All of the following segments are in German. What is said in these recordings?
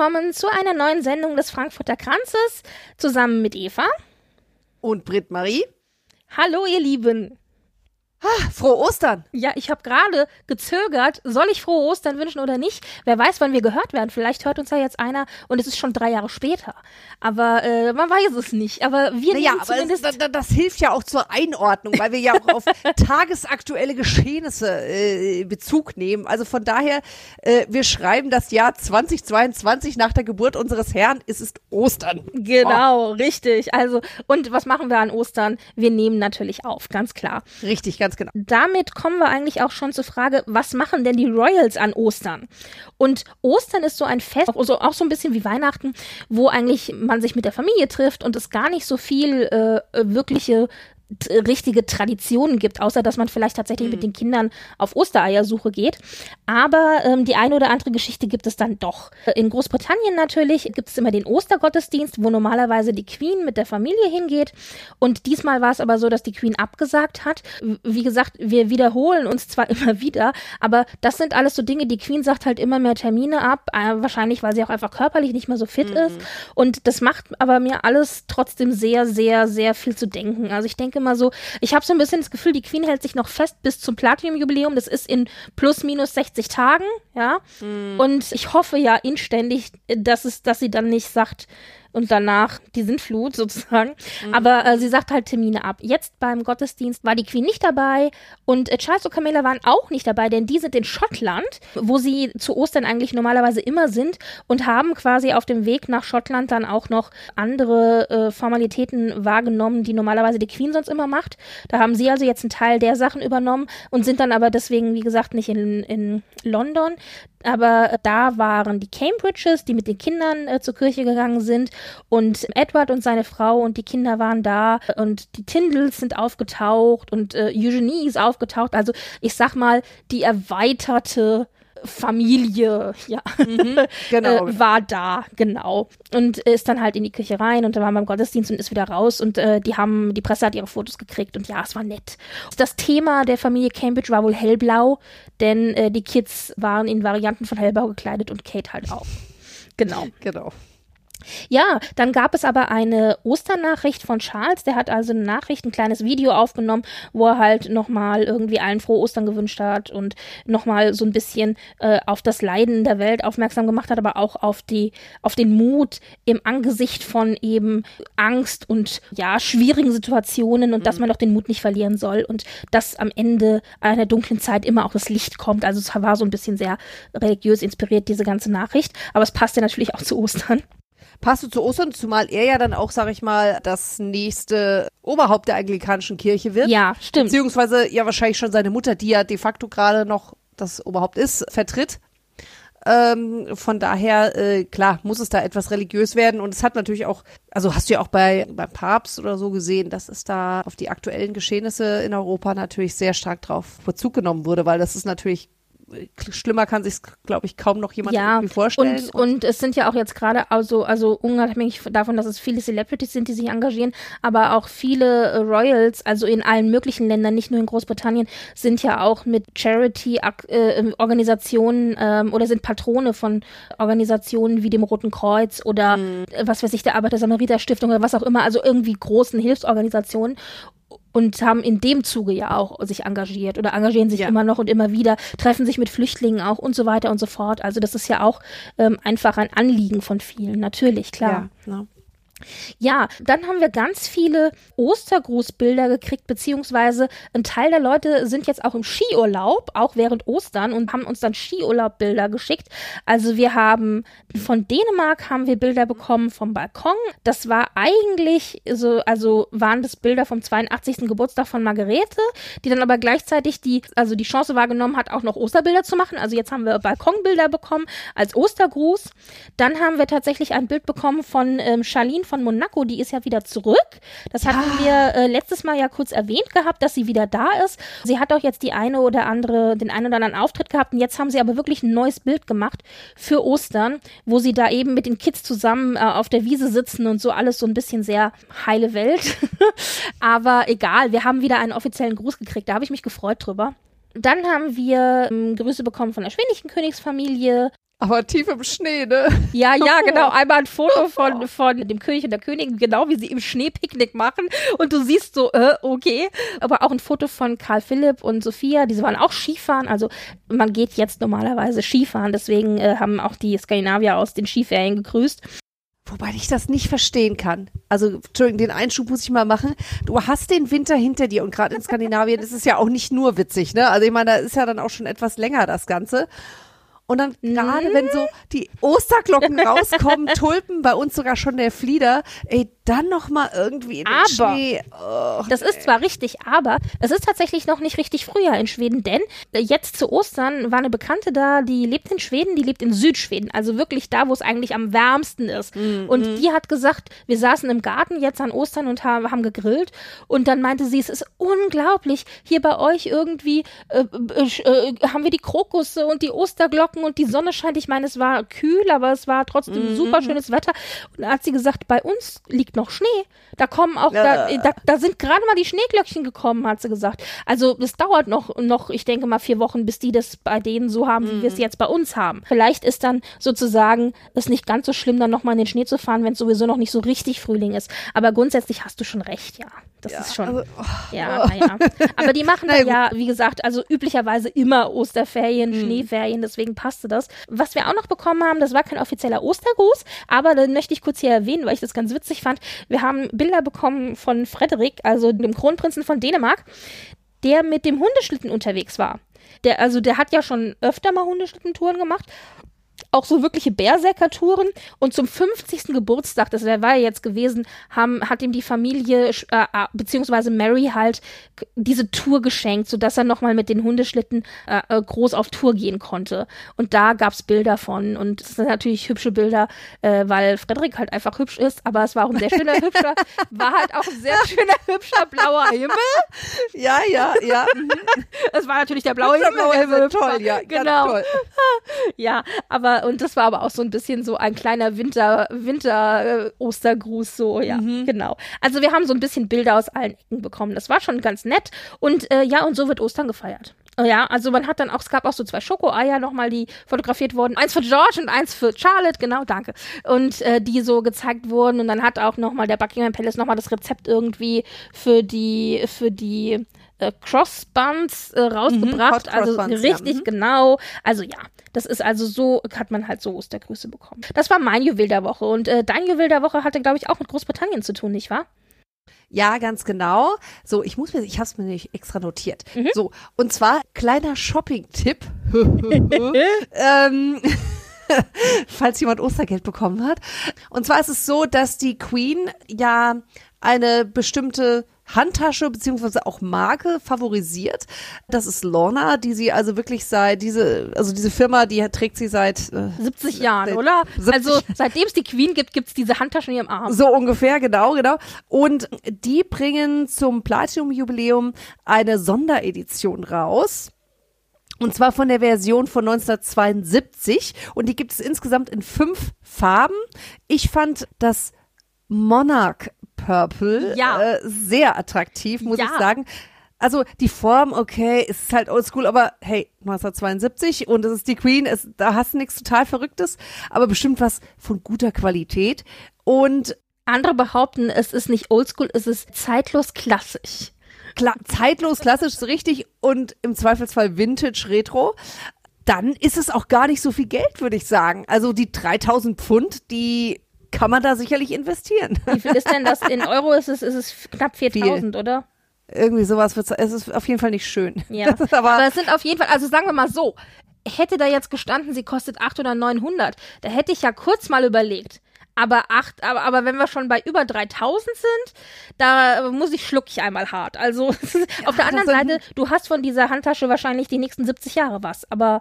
Willkommen zu einer neuen Sendung des Frankfurter Kranzes zusammen mit Eva. Und Britt Marie. Hallo, ihr Lieben. Ah, frohe Ostern. Ja, ich habe gerade gezögert, soll ich frohe Ostern wünschen oder nicht? Wer weiß, wann wir gehört werden. Vielleicht hört uns ja jetzt einer und es ist schon drei Jahre später. Aber äh, man weiß es nicht. Aber wir Naja, nehmen aber zumindest... es, das, das hilft ja auch zur Einordnung, weil wir ja auch auf tagesaktuelle Geschehnisse äh, Bezug nehmen. Also von daher, äh, wir schreiben das Jahr 2022 nach der Geburt unseres Herrn. Es ist Ostern. Genau, richtig. Also, und was machen wir an Ostern? Wir nehmen natürlich auf, ganz klar. Oh, richtig, ganz genau. damit kommen wir eigentlich auch schon zur Frage, was machen denn die Royals an Ostern? Und Ostern ist so ein Fest, also auch so ein bisschen wie Weihnachten, wo eigentlich man sich mit der Familie trifft und es gar nicht so viel äh, wirkliche richtige Traditionen gibt, außer dass man vielleicht tatsächlich mit den Kindern auf Ostereiersuche geht. Aber ähm, die eine oder andere Geschichte gibt es dann doch. In Großbritannien natürlich gibt es immer den Ostergottesdienst, wo normalerweise die Queen mit der Familie hingeht. Und diesmal war es aber so, dass die Queen abgesagt hat. Wie gesagt, wir wiederholen uns zwar immer wieder, aber das sind alles so Dinge, die Queen sagt halt immer mehr Termine ab, äh, wahrscheinlich, weil sie auch einfach körperlich nicht mehr so fit ist. Und das macht aber mir alles trotzdem sehr, sehr, sehr viel zu denken. Also ich denke mal so, ich habe so ein bisschen das Gefühl, die Queen hält sich noch fest bis zum Platinum-Jubiläum. Das ist in plus minus 60 Tagen, ja. Und ich hoffe ja inständig, dass es, dass sie dann nicht sagt, und danach die Sintflut sozusagen. Aber äh, sie sagt halt Termine ab. Jetzt beim Gottesdienst war die Queen nicht dabei und äh, Charles und Camilla waren auch nicht dabei, denn die sind in Schottland, wo sie zu Ostern eigentlich normalerweise immer sind und haben quasi auf dem Weg nach Schottland dann auch noch andere äh, Formalitäten wahrgenommen, die normalerweise die Queen sonst immer macht. Da haben sie also jetzt einen Teil der Sachen übernommen und sind dann aber deswegen, wie gesagt, nicht in, in London. Aber äh, da waren die Cambridges, die mit den Kindern äh, zur Kirche gegangen sind. Und Edward und seine Frau und die Kinder waren da. Und die Tindals sind aufgetaucht und äh, Eugenie ist aufgetaucht. Also ich sag mal, die erweiterte Familie, ja, Genau. äh, war da, genau. Und ist dann halt in die Küche rein und da war beim Gottesdienst und ist wieder raus und äh, die haben, die Presse hat ihre Fotos gekriegt und ja, es war nett. Das Thema der Familie Cambridge war wohl hellblau, denn äh, die Kids waren in Varianten von hellblau gekleidet und Kate halt auch. Genau. Genau. Ja, dann gab es aber eine Osternachricht von Charles. Der hat also eine Nachricht, ein kleines Video aufgenommen, wo er halt nochmal irgendwie allen frohe Ostern gewünscht hat und nochmal so ein bisschen äh, auf das Leiden der Welt aufmerksam gemacht hat, aber auch auf die, auf den Mut im Angesicht von eben Angst und ja, schwierigen Situationen und dass man doch den Mut nicht verlieren soll und dass am Ende einer dunklen Zeit immer auch das Licht kommt. Also es war so ein bisschen sehr religiös inspiriert, diese ganze Nachricht. Aber es passte natürlich auch zu Ostern. Passt zu Ostern, zumal er ja dann auch, sag ich mal, das nächste Oberhaupt der anglikanischen Kirche wird. Ja, stimmt. Beziehungsweise ja wahrscheinlich schon seine Mutter, die ja de facto gerade noch das Oberhaupt ist, vertritt. Ähm, von daher, äh, klar, muss es da etwas religiös werden. Und es hat natürlich auch, also hast du ja auch bei, beim Papst oder so gesehen, dass es da auf die aktuellen Geschehnisse in Europa natürlich sehr stark drauf Bezug genommen wurde, weil das ist natürlich, schlimmer kann sich glaube ich, kaum noch jemand ja, irgendwie vorstellen. Und, und es sind ja auch jetzt gerade also, also unabhängig davon, dass es viele Celebrities sind, die sich engagieren, aber auch viele äh, Royals, also in allen möglichen Ländern, nicht nur in Großbritannien, sind ja auch mit Charity-Organisationen ähm, oder sind Patrone von Organisationen wie dem Roten Kreuz oder Mhm. äh, was weiß ich, der Arbeiter-Samariter-Stiftung oder was auch immer, also irgendwie großen Hilfsorganisationen und haben in dem Zuge ja auch sich engagiert oder engagieren sich Ja. immer noch und immer wieder, treffen sich mit Flüchtlingen auch und so weiter und so fort. Also das ist ja auch ähm, einfach ein Anliegen von vielen, natürlich, klar. Ja, ne? Ja, dann haben wir ganz viele Ostergrußbilder gekriegt, beziehungsweise ein Teil der Leute sind jetzt auch im Skiurlaub, auch während Ostern und haben uns dann Skiurlaubbilder geschickt. Also wir haben von Dänemark haben wir Bilder bekommen vom Balkon. Das war eigentlich so, also waren das Bilder vom 82. Geburtstag von Margarete, die dann aber gleichzeitig die, also die Chance wahrgenommen hat, auch noch Osterbilder zu machen. Also jetzt haben wir Balkonbilder bekommen als Ostergruß. Dann haben wir tatsächlich ein Bild bekommen von ähm, Charlene von Monaco, die ist ja wieder zurück. Das hatten Ja. wir äh, letztes Mal ja kurz erwähnt gehabt, dass sie wieder da ist. Sie hat auch jetzt die eine oder andere, den einen oder anderen Auftritt gehabt. Und jetzt haben sie aber wirklich ein neues Bild gemacht für Ostern, wo sie da eben mit den Kids zusammen äh, auf der Wiese sitzen und so alles so ein bisschen sehr heile Welt. aber egal, wir haben wieder einen offiziellen Gruß gekriegt. Da habe ich mich gefreut drüber. Dann haben wir ähm, Grüße bekommen von der schwedischen Königsfamilie. Aber tief im Schnee, ne? Ja, ja, genau. Einmal ein Foto von, von dem König und der Königin, genau wie sie im Schneepicknick machen. Und du siehst so, äh, okay. Aber auch ein Foto von Karl Philipp und Sophia, diese waren auch Skifahren. Also man geht jetzt normalerweise Skifahren, deswegen äh, haben auch die Skandinavier aus den Skiferien gegrüßt. Wobei ich das nicht verstehen kann. Also, Entschuldigung, den Einschub muss ich mal machen. Du hast den Winter hinter dir und gerade in Skandinavien ist es ja auch nicht nur witzig, ne? Also ich meine, da ist ja dann auch schon etwas länger das Ganze. Und dann gerade, wenn so die Osterglocken rauskommen, Tulpen, bei uns sogar schon der Flieder, ey, dann noch mal irgendwie in den Aber- Schnee. Oh, Das ist zwar richtig, aber es ist tatsächlich noch nicht richtig Frühjahr in Schweden, denn äh, jetzt zu Ostern war eine Bekannte da, die lebt in Schweden, die lebt in Südschweden, also wirklich da, wo es eigentlich am wärmsten ist. Und die hat gesagt, wir saßen im Garten jetzt an Ostern und haben, gegrillt und dann meinte sie, es ist unglaublich, hier bei euch irgendwie äh, äh, äh, haben wir die Krokusse und die Osterglocken und die Sonne scheint. Ich meine, es war kühl, aber es war trotzdem super schönes Wetter. Und da hat sie gesagt, bei uns liegt noch Schnee. Da kommen auch, da, da, da sind gerade mal die Schneeglöckchen gekommen, hat sie gesagt. Also es dauert noch, noch, ich denke mal, vier Wochen, bis die das bei denen so haben, wie wir es jetzt bei uns haben. Vielleicht ist dann sozusagen es nicht ganz so schlimm, dann nochmal in den Schnee zu fahren, wenn es sowieso noch nicht so richtig Frühling ist. Aber grundsätzlich hast du schon recht, ja. Das ist schon. also, Ja, naja. Aber die machen Na da gut. ja, wie gesagt, also üblicherweise immer Osterferien, Schneeferien, deswegen passte das. Was wir auch noch bekommen haben, das war kein offizieller Ostergruß, aber den möchte ich kurz hier erwähnen, weil ich das ganz witzig fand. Wir haben Bilder bekommen von Frederik, also dem Kronprinzen von Dänemark, der mit dem Hundeschlitten unterwegs war. Der, also der hat ja schon öfter mal Hundeschlittentouren gemacht auch so wirkliche Berserker-Touren. Und zum 50. Geburtstag, das war ja jetzt gewesen, haben, hat ihm die Familie, äh, äh, beziehungsweise Mary halt diese Tour geschenkt, sodass er nochmal mit den Hundeschlitten äh, äh, groß auf Tour gehen konnte. Und da gab's Bilder von. Und es sind natürlich hübsche Bilder, äh, weil Frederik halt einfach hübsch ist, aber es war auch ein sehr schöner, hübscher, war halt auch ein sehr schöner, hübscher blauer Himmel. ja, ja, ja. mhm. Es war natürlich der blaue Himmel. Blaue Himmel, toll, ja. Genau. Toll. Ja, aber und das war aber auch so ein bisschen so ein kleiner Winter Winter äh, Ostergruß so, ja, genau. Also wir haben so ein bisschen Bilder aus allen Ecken bekommen. Das war schon ganz nett und äh, ja, und so wird Ostern gefeiert. Äh, Ja, also man hat dann auch, es gab auch so zwei Schokoeier nochmal, die fotografiert wurden. Eins für George und eins für Charlotte, genau, danke. Und äh, die so gezeigt wurden. Und dann hat auch nochmal der Buckingham Palace nochmal das Rezept irgendwie für die, für die äh, Crossbuns äh, rausgebracht. Hot also Crossbuns, ja, richtig mhm. genau. Also ja, das ist also so, hat man halt so Ostergrüße bekommen. Das war mein Juwel der Woche. Und äh, dein Juwel der Woche hatte, glaube ich, auch mit Großbritannien zu tun, nicht wahr? Ja, ganz genau. So, ich muss mir, ich habe es mir nicht extra notiert. Mhm. So, und zwar kleiner Shopping-Tipp. ähm, falls jemand Ostergeld bekommen hat. Und zwar ist es so, dass die Queen ja eine bestimmte Handtasche beziehungsweise auch Marke favorisiert. Das ist Lorna, die sie also wirklich seit diese, also diese Firma, die trägt sie seit äh, 70 Jahren, seit oder? 70 Also seitdem es die Queen gibt, gibt's diese Handtaschen in ihrem Arm. So ungefähr, genau, genau. Und die bringen zum Platinum-Jubiläum eine Sonderedition raus. Und zwar von der Version von 1972. Und die gibt es insgesamt in fünf Farben. Ich fand das Monarch Purple Ja. äh, sehr attraktiv, muss Ja. ich sagen. Also die Form, okay, ist halt oldschool, aber hey, 1972 und es ist die Queen, es, da hast du nichts total Verrücktes, aber bestimmt was von guter Qualität. Und Andere behaupten, es ist nicht oldschool, es ist zeitlos klassisch. klar, zeitlos, klassisch, so richtig und im Zweifelsfall Vintage Retro, dann ist es auch gar nicht so viel Geld, würde ich sagen. Also die 3000 Pfund, die kann man da sicherlich investieren. Wie viel ist denn das? In Euro ist es, ist es knapp 4000, oder? Irgendwie sowas wird es ist auf jeden Fall nicht schön. Ja. Das ist aber, Aber es sind auf jeden Fall, also sagen wir mal so, hätte da jetzt gestanden, sie kostet 8 oder 900, da hätte ich ja kurz mal überlegt. Aber acht, aber, aber wenn wir schon bei über 3000 sind, da muss ich schluck ich einmal hart. Also auf der anderen Seite, du hast von dieser Handtasche wahrscheinlich die nächsten 70 Jahre was. Aber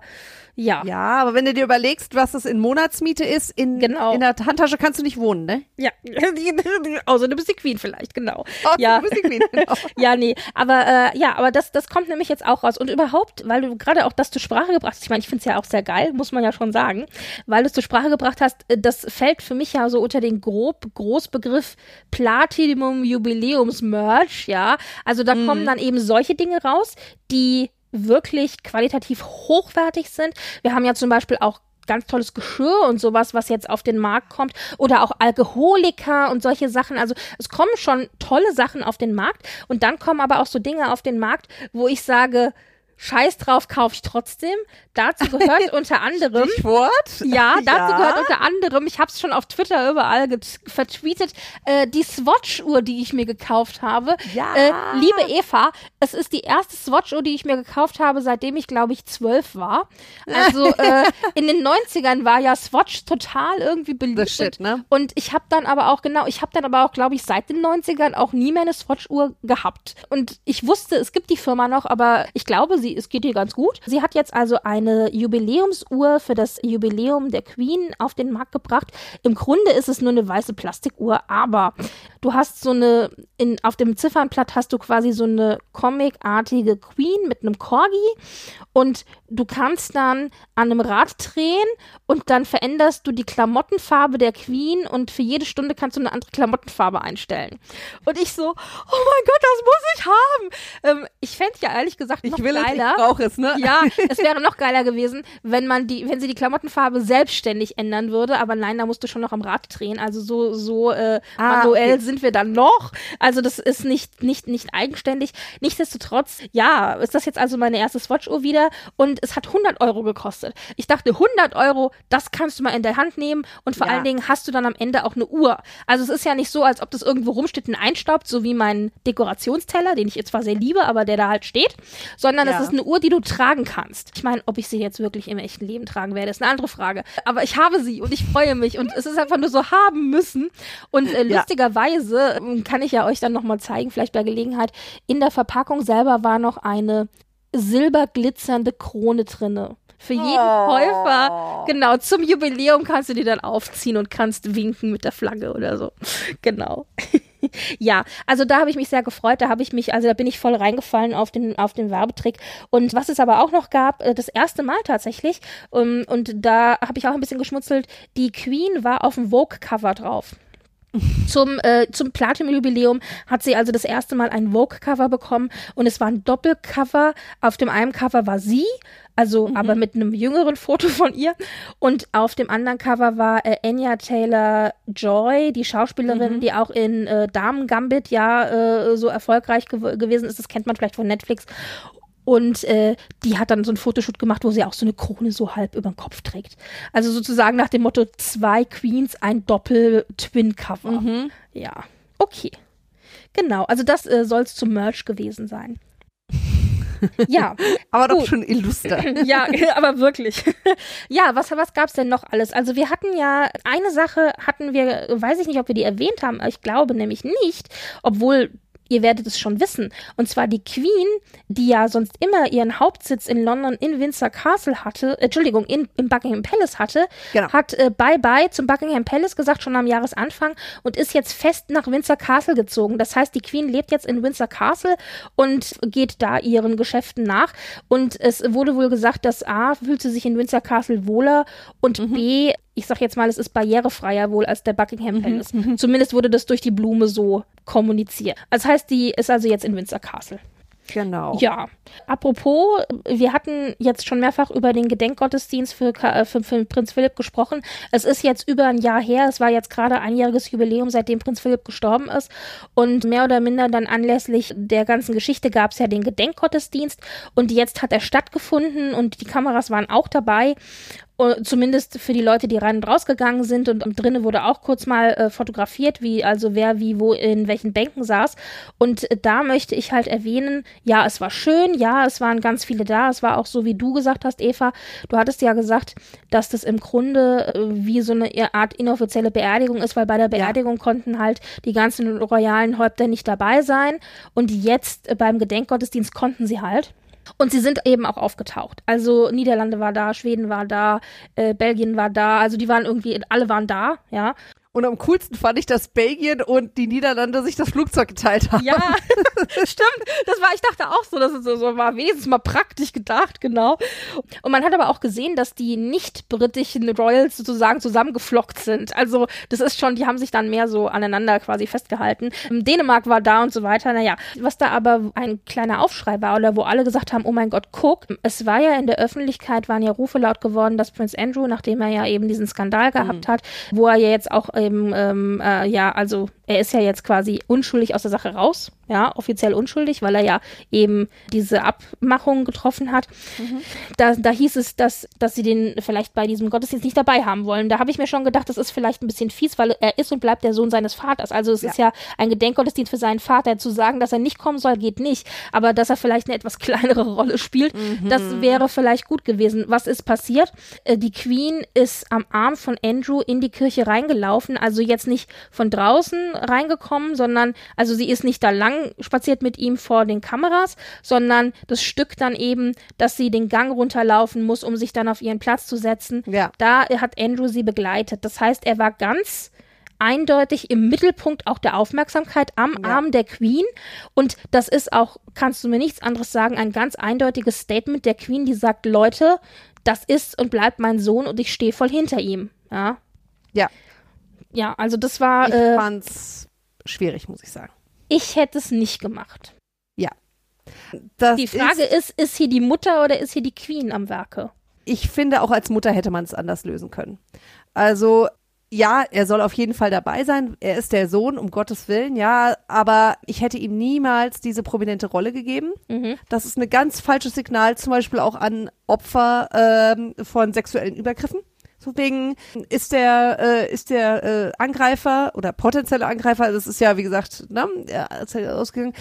ja. ja, aber wenn du dir überlegst, was das in Monatsmiete ist, in, Genau. in der Handtasche kannst du nicht wohnen, ne? Ja. Außer du bist die Queen vielleicht, genau. Oh, ja. du bist die Queen, genau. Ja, nee, aber äh, ja, aber das, das kommt nämlich jetzt auch raus. Und überhaupt, weil du gerade auch das zur Sprache gebracht hast, ich meine, ich finde es ja auch sehr geil, muss man ja schon sagen, weil du es zur Sprache gebracht hast, äh, das fällt für mich ja so unter den grob Großbegriff Platinum Jubiläums Merch, ja. Also da kommen dann eben solche Dinge raus, die wirklich qualitativ hochwertig sind. Wir haben ja zum Beispiel auch ganz tolles Geschirr und sowas, was jetzt auf den Markt kommt. Oder auch Alkoholiker und solche Sachen. Also es kommen schon tolle Sachen auf den Markt. Und dann kommen aber auch so Dinge auf den Markt, wo ich sage, Scheiß drauf, kaufe ich trotzdem. Dazu gehört unter anderem. Stichwort? Ja, dazu Ja. gehört unter anderem, ich habe es schon auf Twitter überall vertweetet, äh, die Swatch-Uhr, die ich mir gekauft habe. Ja. Äh, liebe Eva, es ist die erste Swatch-Uhr, die ich mir gekauft habe, seitdem ich, glaube ich, zwölf war. Also äh, in den 90ern war ja Swatch total irgendwie beliebt. Shit, ne? Und ich habe dann aber auch, genau, ich habe dann aber auch, glaube ich, seit den 90ern auch nie mehr eine Swatch-Uhr gehabt. Und ich wusste, es gibt die Firma noch, aber ich glaube, sie, es geht ihr ganz gut. Sie hat jetzt also eine Jubiläumsuhr für das Jubiläum der Queen auf den Markt gebracht. Im Grunde ist es nur eine weiße Plastikuhr, aber du hast so eine, in, auf dem Ziffernblatt hast du quasi so eine comicartige Queen mit einem Corgi und du kannst dann an einem Rad drehen und dann veränderst du die Klamottenfarbe der Queen und für jede Stunde kannst du eine andere Klamottenfarbe einstellen. Und ich so, oh mein Gott, das muss ich haben. Ähm, ich fände ja ehrlich gesagt noch Ich will es, ich geiler. brauche es, ne? Ja, es wäre noch geiler gewesen, wenn man die, wenn sie die Klamottenfarbe selbstständig ändern würde, aber nein, da musst du schon noch am Rad drehen. Also so, so äh, Ah, manuell okay. sind wir dann noch. Also das ist nicht, nicht, nicht eigenständig. Nichtsdestotrotz, ja, ist das jetzt also meine erste Swatch-Uhr wieder und es hat 100 Euro gekostet. Ich dachte, 100 Euro, das kannst du mal in der Hand nehmen und vor Ja. allen Dingen hast du dann am Ende auch eine Uhr. Also es ist ja nicht so, als ob das irgendwo rumsteht und einstaubt, so wie mein Dekorationsteller, den ich jetzt zwar sehr liebe, aber der da halt steht, sondern Ja. es ist eine Uhr, die du tragen kannst. Ich meine, ob ich sie jetzt wirklich im echten Leben tragen werde, ist eine andere Frage. Aber ich habe sie und ich freue mich und es ist einfach nur so haben müssen. Und äh, lustigerweise ähm, kann ich ja euch dann nochmal zeigen, vielleicht bei Gelegenheit, in der Verpackung selber war noch eine silberglitzernde Krone drinne. Für jeden Oh. Käufer, genau, zum Jubiläum kannst du die dann aufziehen und kannst winken mit der Flagge oder so. Genau. Ja, also da habe ich mich sehr gefreut. Da habe ich mich, also da bin ich voll reingefallen auf den, auf den Werbetrick. Und was es aber auch noch gab, äh, das erste Mal tatsächlich, ähm, und da habe ich auch ein bisschen geschmutzelt, die Queen war auf dem Vogue-Cover drauf. Zum, äh, zum Platinum-Jubiläum hat sie also das erste Mal ein Vogue-Cover bekommen und es war ein Doppelcover. Auf dem einen Cover war sie, also aber mit einem jüngeren Foto von ihr und auf dem anderen Cover war äh, Anya Taylor Joy, die Schauspielerin, die auch in äh, Damen Gambit ja äh, so erfolgreich gew gewesen ist. Das kennt man vielleicht von Netflix. Und äh, die hat dann so ein Fotoshoot gemacht, wo sie auch so eine Krone so halb über den Kopf trägt. Also sozusagen nach dem Motto zwei Queens, ein Doppel-Twin-Cover. Ja, okay. Genau, also das äh, soll es zum Merch gewesen sein. ja, Aber doch schon illuster. ja, aber wirklich. ja, was, was gab's denn noch alles? Also wir hatten ja, eine Sache hatten wir, weiß ich nicht, ob wir die erwähnt haben, ich glaube nämlich nicht, obwohl ihr werdet es schon wissen. Und zwar die Queen, die ja sonst immer ihren Hauptsitz in London in Windsor Castle hatte, äh, Entschuldigung, in, im Buckingham Palace hatte, Genau. hat äh, Bye-Bye zum Buckingham Palace gesagt, schon am Jahresanfang und ist jetzt fest nach Windsor Castle gezogen. Das heißt, die Queen lebt jetzt in Windsor Castle und geht da ihren Geschäften nach. Und es wurde wohl gesagt, dass A, fühlt sie sich in Windsor Castle wohler und B, ich sag jetzt mal, es ist barrierefreier wohl als der Buckingham Palace. Zumindest wurde das durch die Blume so kommuniziert. Das heißt, die ist also jetzt in Windsor Castle. Genau. Ja, apropos, wir hatten jetzt schon mehrfach über den Gedenkgottesdienst für, äh, für, für Prinz Philipp gesprochen. Es ist jetzt über ein Jahr her, es war jetzt gerade einjähriges Jubiläum, seitdem Prinz Philipp gestorben ist. Und mehr oder minder dann anlässlich der ganzen Geschichte gab es ja den Gedenkgottesdienst und jetzt hat er stattgefunden und die Kameras waren auch dabei. Zumindest für die Leute, die rein und rausgegangen sind und drinnen wurde auch kurz mal äh, fotografiert, wie also wer wie wo in welchen Bänken saß. Und äh, da möchte ich halt erwähnen, ja, es war schön, ja, es waren ganz viele da, es war auch so, wie du gesagt hast, Eva. Du hattest ja gesagt, dass das im Grunde äh, wie so eine Art inoffizielle Beerdigung ist, weil bei der Beerdigung ja. konnten halt die ganzen royalen Häupter nicht dabei sein. Und jetzt äh, beim Gedenkgottesdienst konnten sie halt. Und sie sind eben auch aufgetaucht. Also Niederlande war da, Schweden war da, äh, Belgien war da, also die waren irgendwie, alle waren da, ja. Und am coolsten fand ich, dass Belgien und die Niederlande sich das Flugzeug geteilt haben. Ja, stimmt. Das war, ich dachte auch so, dass es so, so war wenigstens mal praktisch gedacht, genau. Und man hat aber auch gesehen, dass die nicht britischen Royals sozusagen zusammengeflockt sind. Also das ist schon, die haben sich dann mehr so aneinander quasi festgehalten. Dänemark war da und so weiter. Naja, was da aber ein kleiner Aufschrei war oder wo alle gesagt haben, oh mein Gott, guck, es war ja in der Öffentlichkeit, waren ja Rufe laut geworden, dass Prince Andrew, nachdem er ja eben diesen Skandal gehabt mhm. hat, wo er ja jetzt auch eben, ähm, äh, ja, also er ist ja jetzt quasi unschuldig aus der Sache raus, ja, offiziell unschuldig, weil er ja eben diese Abmachung getroffen hat. Mhm. Da, da hieß es, dass, dass sie den vielleicht bei diesem Gottesdienst nicht dabei haben wollen. Da habe ich mir schon gedacht, das ist vielleicht ein bisschen fies, weil er ist und bleibt der Sohn seines Vaters. Also es ja. ist ja ein Gedenkgottesdienst für seinen Vater. Zu sagen, dass er nicht kommen soll, geht nicht. Aber dass er vielleicht eine etwas kleinere Rolle spielt, mhm. das wäre vielleicht gut gewesen. Was ist passiert? Äh, die Queen ist am Arm von Andrew in die Kirche reingelaufen, also jetzt nicht von draußen reingekommen, sondern also sie ist nicht da lang spaziert mit ihm vor den Kameras, sondern das Stück dann eben, dass sie den Gang runterlaufen muss, um sich dann auf ihren Platz zu setzen. Ja. Da hat Andrew sie begleitet. Das heißt, er war ganz eindeutig im Mittelpunkt auch der Aufmerksamkeit am ja. Arm der Queen. Und das ist auch, kannst du mir nichts anderes sagen, ein ganz eindeutiges Statement der Queen, die sagt, Leute, das ist und bleibt mein Sohn und ich stehe voll hinter ihm. Ja. Ja ja, also das war. Ich äh, fand's schwierig, muss ich sagen. Ich hätte es nicht gemacht. Ja. Das die Frage ist, ist, ist hier die Mutter oder ist hier die Queen am Werke? Ich finde, auch als Mutter hätte man es anders lösen können. Also, ja, er soll auf jeden Fall dabei sein. Er ist der Sohn, um Gottes Willen, ja, aber ich hätte ihm niemals diese prominente Rolle gegeben. Mhm. Das ist ein ganz falsches Signal, zum Beispiel auch an Opfer ähm, von sexuellen Übergriffen. So wegen ist der äh, ist der äh, Angreifer oder potenzielle Angreifer, das ist ja wie gesagt, ne, er ist ja ausgegangen.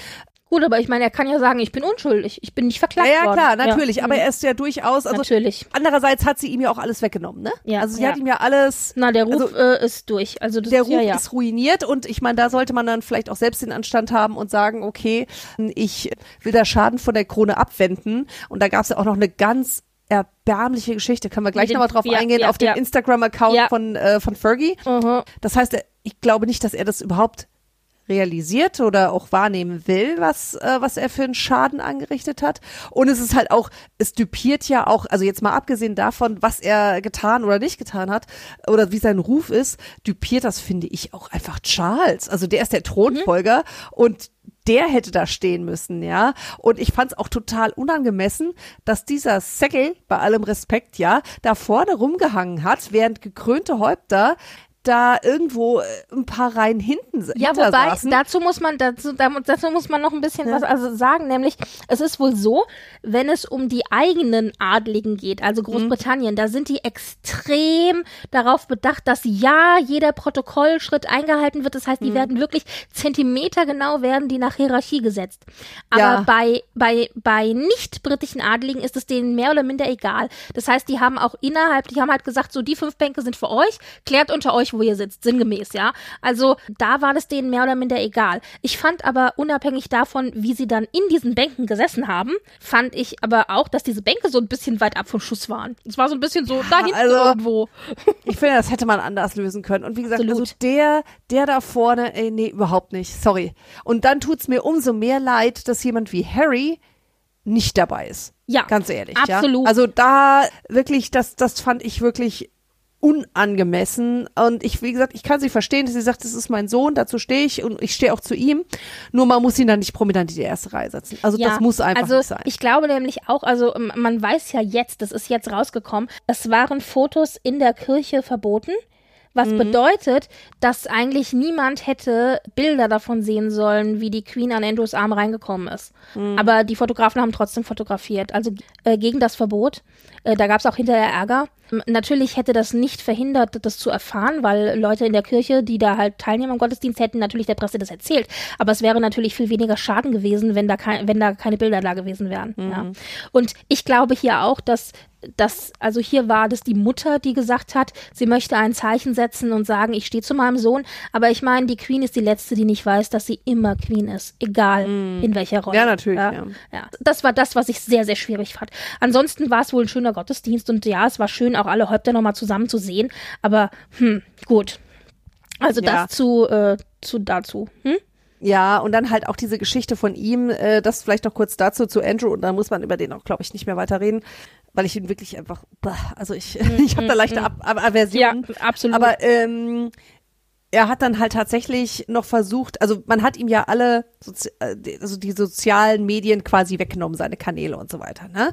Gut, aber ich meine, er kann ja sagen, ich bin unschuldig, ich bin nicht verklagt ja, ja, worden. Ja, klar, natürlich, ja. aber mhm. er ist ja durchaus, also natürlich. andererseits hat sie ihm ja auch alles weggenommen, ne? Ja, also sie ja. hat ihm ja alles. Na, der Ruf also, äh, ist durch, also das der Ruf ja, ist ruiniert und ich meine, da sollte man dann vielleicht auch selbst den Anstand haben und sagen, okay, ich will da Schaden von der Krone abwenden und da gab es ja auch noch eine ganz erbärmliche Geschichte. Können wir gleich nochmal drauf ja, eingehen, ja, auf ja. den Instagram-Account von, äh, von Fergie. Mhm. Das heißt, ich glaube nicht, dass er das überhaupt realisiert oder auch wahrnehmen will, was, äh, was er für einen Schaden angerichtet hat. Und es ist halt auch, es düpiert ja auch, also jetzt mal abgesehen davon, was er getan oder nicht getan hat, oder wie sein Ruf ist, düpiert das, finde ich, auch einfach Charles. Also der ist der Thronfolger mhm. und der hätte da stehen müssen, ja. Und ich fand es auch total unangemessen, dass dieser Säckel, bei allem Respekt, ja, da vorne rumgehangen hat, während gekrönte Häupter da irgendwo äh, ein paar Reihen hinten Ja, wobei, saßen. dazu muss man, dazu, dazu muss man noch ein bisschen ja. was also sagen, nämlich, es ist wohl so, wenn es um die eigenen Adligen geht, also Großbritannien, mhm. da sind die extrem darauf bedacht, dass ja jeder Protokollschritt eingehalten wird. Das heißt, die mhm. werden wirklich Zentimeter genau werden die nach Hierarchie gesetzt. Aber ja. bei, bei, bei nicht britischen Adligen ist es denen mehr oder minder egal. Das heißt, die haben auch innerhalb, die haben halt gesagt, so die fünf Bänke sind für euch, klärt unter euch, wo ihr sitzt, sinngemäß, ja. Also da war es denen mehr oder minder egal. Ich fand aber unabhängig davon, wie sie dann in diesen Bänken gesessen haben, fand ich aber auch, dass diese Bänke so ein bisschen weit ab vom Schuss waren. Es war so ein bisschen so da hinten also, irgendwo. Ich finde, das hätte man anders lösen können. Und wie gesagt, also der, der da vorne, ey, nee, überhaupt nicht. Sorry. Und dann tut's mir umso mehr leid, dass jemand wie Harry nicht dabei ist. Ja. Ganz ehrlich. Absolut. Ja? Also da wirklich, das, das fand ich wirklich unangemessen. Und ich, wie gesagt, ich kann sie verstehen, dass sie sagt, das ist mein Sohn, dazu stehe ich und ich stehe auch zu ihm. Nur man muss ihn dann nicht prominent in die erste Reihe setzen. Also ja, das muss einfach also nicht sein. Ich glaube nämlich auch, also man weiß ja jetzt, das ist jetzt rausgekommen, es waren Fotos in der Kirche verboten Was bedeutet, dass eigentlich niemand hätte Bilder davon sehen sollen, wie die Queen an Andrews Arm reingekommen ist. Aber die Fotografen haben trotzdem fotografiert, also äh, gegen das Verbot. Äh, da gab es auch hinterher Ärger. Natürlich hätte das nicht verhindert, das zu erfahren, weil Leute in der Kirche, die da halt teilnehmen am Gottesdienst, hätten natürlich der Presse das erzählt. Aber es wäre natürlich viel weniger Schaden gewesen, wenn da, kein, wenn da keine Bilder da gewesen wären. Ja. Und ich glaube hier auch, dass das, also hier war das die Mutter, die gesagt hat, sie möchte ein Zeichen setzen und sagen, ich stehe zu meinem Sohn. Aber ich meine, die Queen ist die letzte, die nicht weiß, dass sie immer Queen ist, egal in welcher Rolle. Ja, natürlich, Ja, ja. ja. Das war das, was ich sehr, sehr schwierig fand. Ansonsten war es wohl ein schöner Gottesdienst und ja, es war schön, auch alle Häupter nochmal zusammen zu sehen. Aber hm, gut. Also Ja. das zu, äh, zu dazu. Hm? Ja, und dann halt auch diese Geschichte von ihm, äh, das vielleicht noch kurz dazu zu Andrew und dann muss man über den auch, glaube ich, nicht mehr weiter reden, weil ich ihn wirklich einfach, also ich, ich habe da leichte Ab Ab Aversion. Ja, absolut. Aber ähm, er hat dann halt tatsächlich noch versucht, also man hat ihm ja alle, Sozi äh, die- also die sozialen Medien quasi weggenommen, seine Kanäle und so weiter, ne?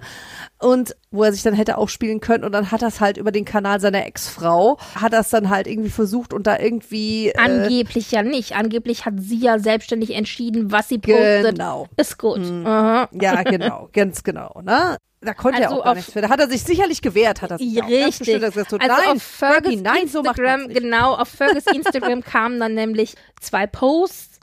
Und wo er sich dann hätte aufspielen können und dann hat er es halt über den Kanal seiner Ex-Frau, hat er es dann halt irgendwie versucht und da irgendwie äh, Angeblich ja nicht. Angeblich hat sie ja selbstständig entschieden, was sie postet. Genau. Ist gut. Aha. Ja, genau, ganz genau, ne? Da konnte er Also auch gar nichts für. Da hat er sich sicherlich gewehrt, hat er sich auch. Richtig. dass er gesagt hat, also nein, auf Fergus Fergie, nein, so Instagram, nicht. genau, auf Fergus Instagram kamen dann nämlich zwei Posts,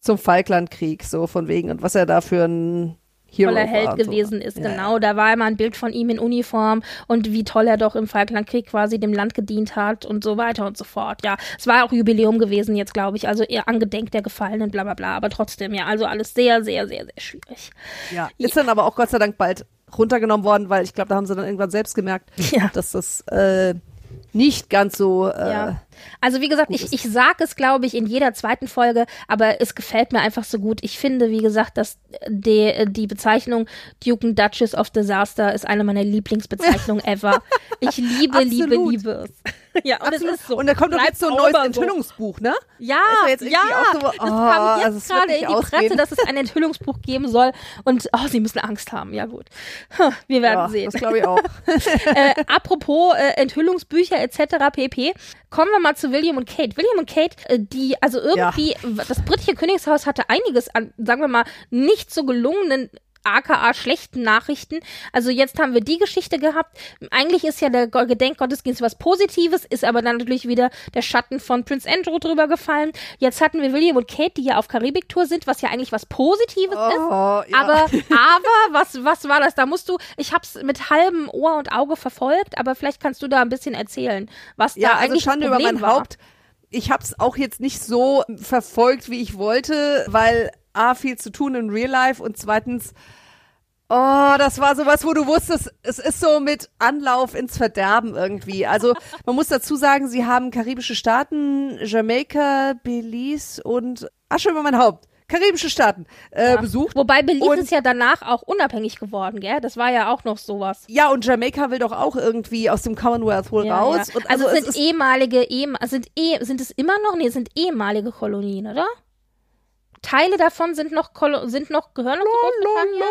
Zum Falklandkrieg, so von wegen und was er da für ein Hero voller war Held so. gewesen ist, Ja, genau. Da war immer ein Bild von ihm in Uniform und wie toll er doch im Falklandkrieg quasi dem Land gedient hat und so weiter und so fort. Ja, es war auch Jubiläum gewesen jetzt, glaube ich, also eher angedenk der Gefallenen, bla bla bla, aber trotzdem, ja, also alles sehr, sehr, sehr, sehr schwierig. Ja. Ist dann aber auch Gott sei Dank bald runtergenommen worden, weil ich glaube, da haben sie dann irgendwann selbst gemerkt, Ja. dass das äh, nicht ganz so äh, Ja. Also wie gesagt, ich, ich sag es, glaube ich, in jeder zweiten Folge, aber es gefällt mir einfach so gut. Ich finde, wie gesagt, dass die, die Bezeichnung Duke and Duchess of Disaster ist eine meiner Lieblingsbezeichnungen ever. Ich liebe, liebe, liebe es. Ja, und Absolut. es ist so. Und da kommt doch jetzt so ein neues. Enthüllungsbuch, ne? Ja, Ist ja so, das oh, kam also jetzt wird gerade in die Presse, ausgehen. dass es ein Enthüllungsbuch geben soll und oh, sie müssen Angst haben. Ja gut, wir werden Ja, sehen. das glaube ich auch. äh, apropos äh, Enthüllungsbücher etc. pp. Kommen wir mal zu William und Kate. William und Kate, äh, die, also irgendwie, das britische Königshaus hatte einiges an, sagen wir mal, nicht so gelungenen aka schlechten Nachrichten. Also jetzt haben wir die Geschichte gehabt. Eigentlich ist ja der Go- Gedenkgottesdienst was Positives, ist aber dann natürlich wieder der Schatten von Prince Andrew drüber gefallen. Jetzt hatten wir William und Kate, die ja auf Karibiktour sind, was ja eigentlich was Positives ist. Oh, ja. Aber, aber, was, was war das? Da musst du, ich hab's mit halbem Ohr und Auge verfolgt, aber vielleicht kannst du da ein bisschen erzählen, was Ja, da also eigentlich Schande das über Problem mein war. Haupt. Ich habe es auch jetzt nicht so verfolgt, wie ich wollte, weil A, viel zu tun in Real Life und zweitens, oh, das war sowas, wo du wusstest, es ist so mit Anlauf ins Verderben irgendwie. Also man muss dazu sagen, sie haben karibische Staaten, Jamaika, Belize und Asche über mein Haupt. Karibische Staaten äh, besucht. Wobei Belize Und- ist ja danach auch unabhängig geworden, gell? Das war ja auch noch sowas. Ja, und Jamaika will doch auch irgendwie aus dem Commonwealth wohl Ja, raus. ja. Also, also, sind ehemalige, ehem, sind, eh, sind es immer noch? Nee, es sind ehemalige Kolonien, oder? Teile davon sind noch, sind noch, gehören noch Großbritannien.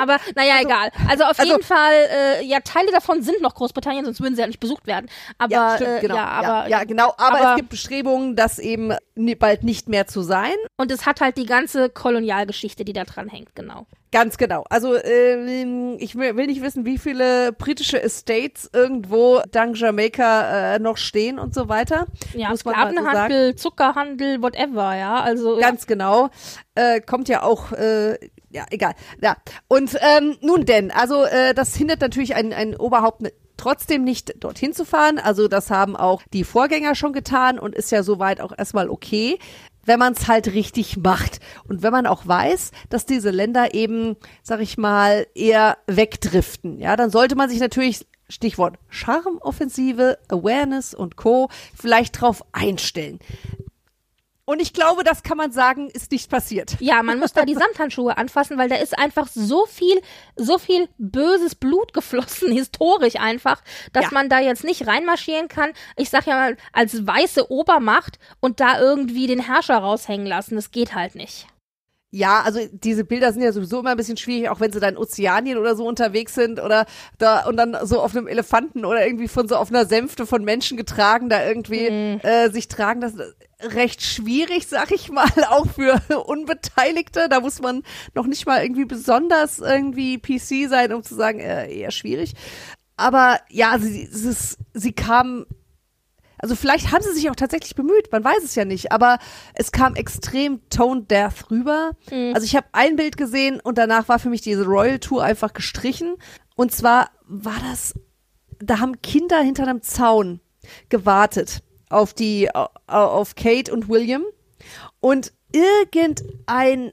Aber naja, egal. Also auf also- jeden Fall, äh, ja, Teile davon sind noch Großbritannien, sonst würden sie ja nicht besucht werden. Aber ja, stimmt, äh, genau. ja, aber ja, genau. Aber, aber- es gibt Bestrebungen, das eben bald nicht mehr zu sein. Und es hat halt die ganze Kolonialgeschichte, die da dran hängt, genau. Ganz genau. Also ähm, ich will nicht wissen, wie viele britische Estates irgendwo dank Jamaika äh, noch stehen und so weiter. Ja, Muss man mal so Sklavenhandel, Zuckerhandel, whatever, ja. Also Ganz genau. Äh, kommt ja auch, äh, ja, egal. Ja. Und ähm, nun denn, also äh, das hindert natürlich ein, ein Oberhaupt trotzdem nicht dorthin zu fahren. Also das haben auch die Vorgänger schon getan und ist ja soweit auch erstmal okay, wenn man es halt richtig macht. Und wenn man auch weiß, dass diese Länder eben, sag ich mal, eher wegdriften, ja, dann sollte man sich natürlich Stichwort Charmoffensive, Awareness und Co. vielleicht drauf einstellen. Und ich glaube, das kann man sagen, ist nicht passiert. Ja, man muss da die Samthandschuhe anfassen, weil da ist einfach so viel, so viel böses Blut geflossen, historisch einfach, dass Ja. man da jetzt nicht reinmarschieren kann. Ich sag ja mal, als weiße Obermacht und da irgendwie den Herrscher raushängen lassen. Das geht halt nicht. ja, also diese Bilder sind ja sowieso immer ein bisschen schwierig, auch wenn sie da in Ozeanien oder so unterwegs sind oder da und dann so auf einem Elefanten oder irgendwie von so auf einer Sänfte von Menschen getragen, da irgendwie mhm. äh, sich tragen. Das recht schwierig, sag ich mal, auch für Unbeteiligte. Da muss man noch nicht mal irgendwie besonders irgendwie PC sein, um zu sagen, äh, eher schwierig. Aber ja, sie, sie, sie kam also vielleicht haben sie sich auch tatsächlich bemüht, man weiß es ja nicht, aber es kam extrem tone death rüber. Mhm. Also ich habe ein Bild gesehen und danach war für mich diese Royal Tour einfach gestrichen. Und zwar war das, da haben Kinder hinter einem Zaun gewartet auf die, auf Kate und William und irgendein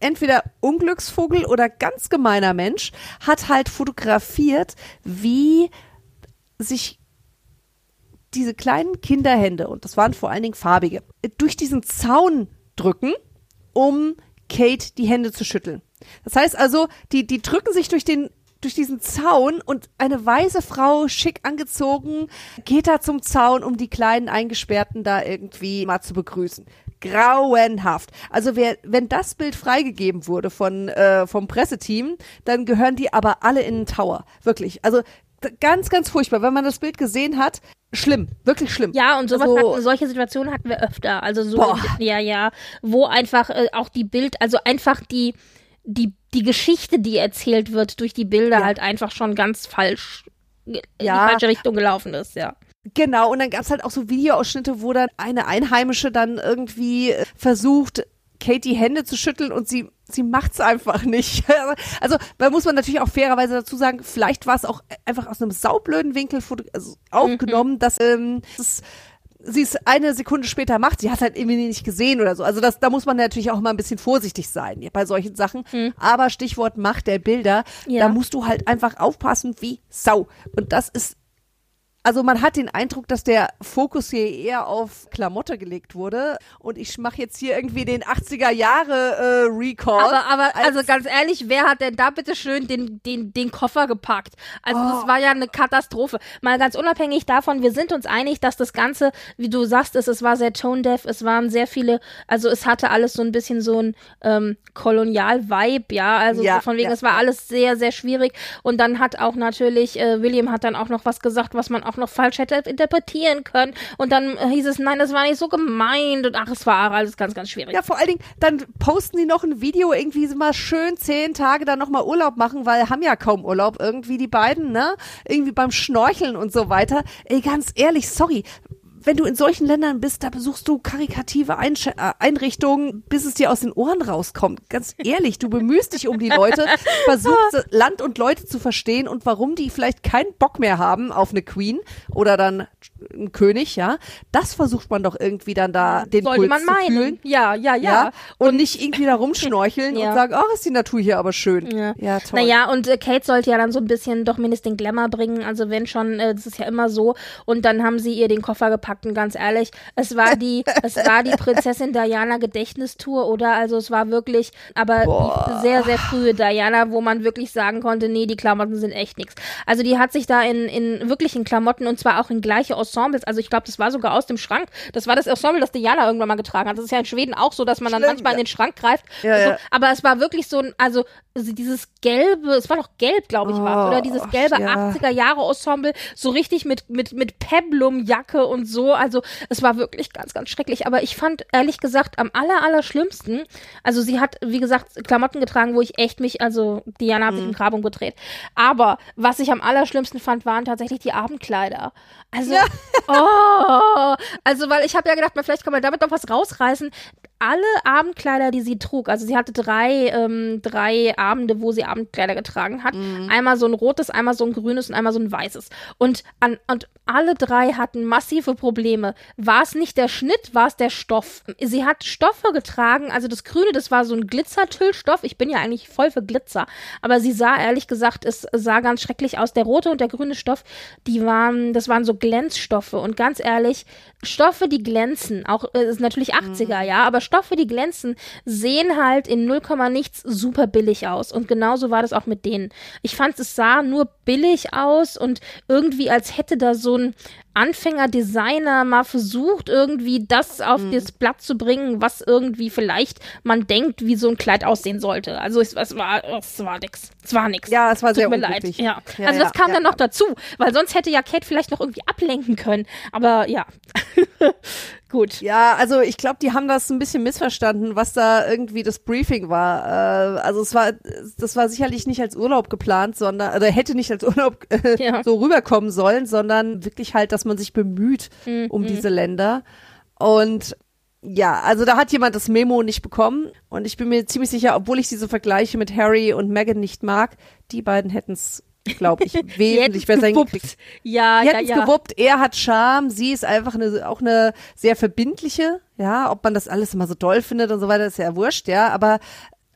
entweder Unglücksvogel oder ganz gemeiner Mensch hat halt fotografiert, wie sich diese kleinen Kinderhände, und das waren vor allen Dingen farbige, durch diesen Zaun drücken, um Kate die Hände zu schütteln. Das heißt also, die, die drücken sich durch den durch diesen Zaun und eine weiße Frau, schick angezogen, geht da zum Zaun, um die kleinen Eingesperrten da irgendwie mal zu begrüßen. Grauenhaft. Also wer, wenn das Bild freigegeben wurde von äh, vom Presseteam, dann gehören die aber alle in den Tower. Wirklich. Also ganz, ganz furchtbar. Wenn man das Bild gesehen hat, schlimm, wirklich schlimm. Ja, und sowas also, hatten, solche Situationen hatten wir öfter. Also so, boah. ja, ja, wo einfach äh, auch die Bild, also einfach die, die, die Geschichte, die erzählt wird durch die Bilder, ja. halt einfach schon ganz falsch in ja. die falsche Richtung gelaufen ist, ja. Genau, und dann gab's halt auch so Videoausschnitte, wo dann eine Einheimische dann irgendwie äh, versucht, Kate die Hände zu schütteln und sie sie macht's einfach nicht. Also, da muss man natürlich auch fairerweise dazu sagen, vielleicht war es auch einfach aus einem saublöden Winkel also aufgenommen, mhm. dass ähm, das, sie es eine Sekunde später macht. Sie hat halt irgendwie nicht gesehen oder so. Also das, da muss man natürlich auch mal ein bisschen vorsichtig sein bei solchen Sachen. Mhm. Aber Stichwort Macht der Bilder, ja. da musst du halt einfach aufpassen wie Sau. Und das ist also man hat den Eindruck, dass der Fokus hier eher auf Klamotte gelegt wurde und ich mache jetzt hier irgendwie den 80er Jahre äh, Recall. Aber, aber als also ganz ehrlich, wer hat denn da bitte schön den, den, den Koffer gepackt? Also oh. das war ja eine Katastrophe. Mal ganz unabhängig davon, wir sind uns einig, dass das Ganze, wie du sagst, es, es war sehr tone-deaf, es waren sehr viele, also es hatte alles so ein bisschen so ein ähm, Kolonial-Vibe, ja, also ja, so von wegen, ja. es war alles sehr, sehr schwierig und dann hat auch natürlich, äh, William hat dann auch noch was gesagt, was man auch noch falsch hätte interpretieren können. Und dann hieß es, nein, das war nicht so gemeint. Und ach, es war alles ganz, ganz schwierig. Ja, vor allen Dingen, dann posten die noch ein Video, irgendwie mal schön zehn Tage dann nochmal Urlaub machen, weil haben ja kaum Urlaub, irgendwie die beiden, ne? Irgendwie beim Schnorcheln und so weiter. Ey, ganz ehrlich, sorry, wenn du in solchen Ländern bist, da besuchst du karikative Einsch äh, Einrichtungen, bis es dir aus den Ohren rauskommt. Ganz ehrlich, du bemühst dich um die Leute, versuchst Land und Leute zu verstehen und warum die vielleicht keinen Bock mehr haben auf eine Queen oder dann einen König, ja. Das versucht man doch irgendwie dann da den Sollte Puls man meinen. zu fühlen. Ja, ja, ja. ja? Und, nicht irgendwie da rumschnorcheln ja. und sagen, ach, ist die Natur hier aber schön. Ja, ja toll. Naja, und äh, Kate sollte ja dann so ein bisschen doch mindestens den Glamour bringen. Also wenn schon, äh, das ist ja immer so. Und dann haben sie ihr den Koffer gepackt Fakten, ganz ehrlich. Es war die, es war die Prinzessin Diana Gedächtnistour, oder? Also es war wirklich, aber die sehr, sehr frühe Diana, wo man wirklich sagen konnte, nee, die Klamotten sind echt nichts. Also die hat sich da in, in wirklichen Klamotten und zwar auch in gleiche Ensembles, also ich glaube, das war sogar aus dem Schrank. Das war das Ensemble, das Diana irgendwann mal getragen hat. Das ist ja in Schweden auch so, dass man dann manchmal ja. in den Schrank greift. Ja, so. ja. Aber es war wirklich so ein, also dieses gelbe, es war doch gelb, glaube ich, oh, war oder dieses gelbe ja. 80er Jahre Ensemble, so richtig mit mit mit Peplum Jacke und so. Also es war wirklich ganz ganz schrecklich. Aber ich fand ehrlich gesagt am aller aller schlimmsten, also sie hat wie gesagt Klamotten getragen, wo ich echt mich, also Diana hat sich im mhm. Grab umgedreht. Aber was ich am allerschlimmsten fand, waren tatsächlich die Abendkleider. Also, ja. oh, also weil ich habe ja gedacht, vielleicht kann man damit noch was rausreißen alle Abendkleider, die sie trug, also sie hatte drei, ähm, drei Abende, wo sie Abendkleider getragen hat. Mhm. Einmal so ein rotes, einmal so ein grünes und einmal so ein weißes. Und, an, und alle drei hatten massive Probleme. War es nicht der Schnitt, war es der Stoff? Sie hat Stoffe getragen, also das Grüne, das war so ein Glitzertüllstoff. Ich bin ja eigentlich voll für Glitzer. Aber sie sah, ehrlich gesagt, es sah ganz schrecklich aus. Der rote und der grüne Stoff, die waren, das waren so Glänzstoffe. Und ganz ehrlich, Stoffe, die glänzen, auch, äh, ist natürlich 80er, mhm. ja, aber Stoffe, die glänzen, sehen halt in 0, nichts super billig aus. Und genauso war das auch mit denen. Ich fand, es sah nur billig aus und irgendwie als hätte da so ein Anfängerdesigner mal versucht, irgendwie das auf mhm. das Blatt zu bringen, was irgendwie vielleicht man denkt, wie so ein Kleid aussehen sollte. Also es, es war, es war nix. Es war nix. Ja, es war Tut sehr mir unglücklich. leid. Ja. Ja, also ja, das kam ja, dann noch ja. dazu, weil sonst hätte ja Kate vielleicht noch irgendwie ablenken können. Aber ja. Gut. Ja, also ich glaube, die haben das ein bisschen missverstanden, was da irgendwie das Briefing war. Äh, also es war, das war sicherlich nicht als Urlaub geplant, sondern oder hätte nicht als Urlaub äh, Ja. so rüberkommen sollen, sondern wirklich halt, dass man sich bemüht Mhm. um diese Länder. Und ja, also da hat jemand das Memo nicht bekommen und ich bin mir ziemlich sicher, obwohl ich diese Vergleiche mit Harry und Meghan nicht mag, die beiden hätten es, glaube ich, wesentlich besser gewuppt. hingekriegt. Ja, Die ja, ja. gewuppt. Er hat Charme. Sie ist einfach eine, auch eine sehr verbindliche. Ja, ob man das alles immer so doll findet und so weiter, ist ja wurscht, ja. Aber,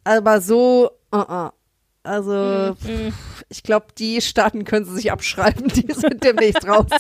aber so, uh -uh. also, pff, ich glaube, die Staaten können sie sich abschreiben. Die sind demnächst raus.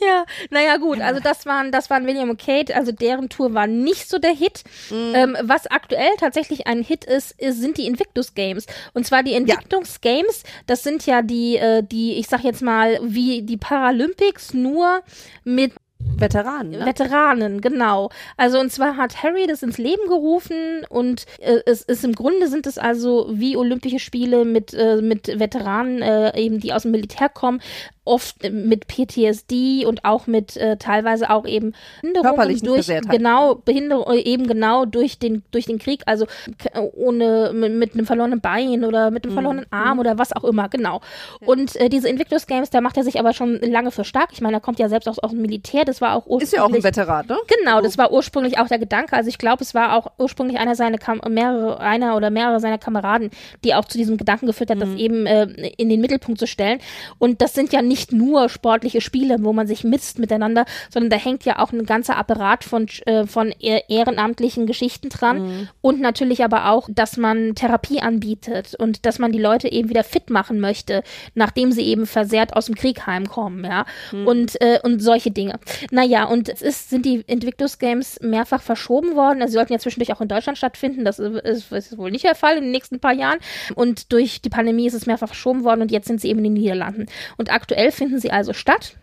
Ja, naja gut, also das waren, das waren William und Kate, also deren Tour war nicht so der Hit. Mhm. Ähm, was aktuell tatsächlich ein Hit ist, ist, sind die Invictus Games. Und zwar die Invictus Games, das sind ja die, äh, die, ich sag jetzt mal, wie die Paralympics, nur mit Veteranen. Ne? Veteranen, genau. Also und zwar hat Harry das ins Leben gerufen und äh, es ist im Grunde sind es also wie Olympische Spiele mit äh, mit Veteranen äh, eben die aus dem Militär kommen, oft mit PTSD und auch mit äh, teilweise auch eben Behinderungen durch genau Behinderung äh, eben genau durch den durch den Krieg, also ohne mit, mit einem verlorenen Bein oder mit einem Mhm. verlorenen Arm oder was auch immer, genau. Und äh, diese Invictus Games, da macht er sich aber schon lange für stark. Ich meine, er kommt ja selbst aus, aus dem Militär, das war auch ursprünglich Ist ja auch ein Veteran, ne? Genau, das war ursprünglich auch der Gedanke. Also ich glaube, es war auch ursprünglich einer seiner Kam mehrere, einer oder mehrere seiner Kameraden, die auch zu diesem Gedanken geführt hat, Mhm. das eben äh, in den Mittelpunkt zu stellen. Und das sind ja nicht nur sportliche Spiele, wo man sich misst miteinander, sondern da hängt ja auch ein ganzer Apparat von, äh, von ehr- ehrenamtlichen Geschichten dran. Mhm. Und natürlich aber auch, dass man Therapie anbietet und dass man die Leute eben wieder fit machen möchte, nachdem sie eben versehrt aus dem Krieg heimkommen, ja. Mhm. Und, äh, und solche Dinge. Naja, und es ist, sind die Invictus Games mehrfach verschoben worden. Also sie sollten ja zwischendurch auch in Deutschland stattfinden. Das ist, ist wohl nicht der Fall in den nächsten paar Jahren. Und durch die Pandemie ist es mehrfach verschoben worden und jetzt sind sie eben in den Niederlanden. Und aktuell finden sie also statt.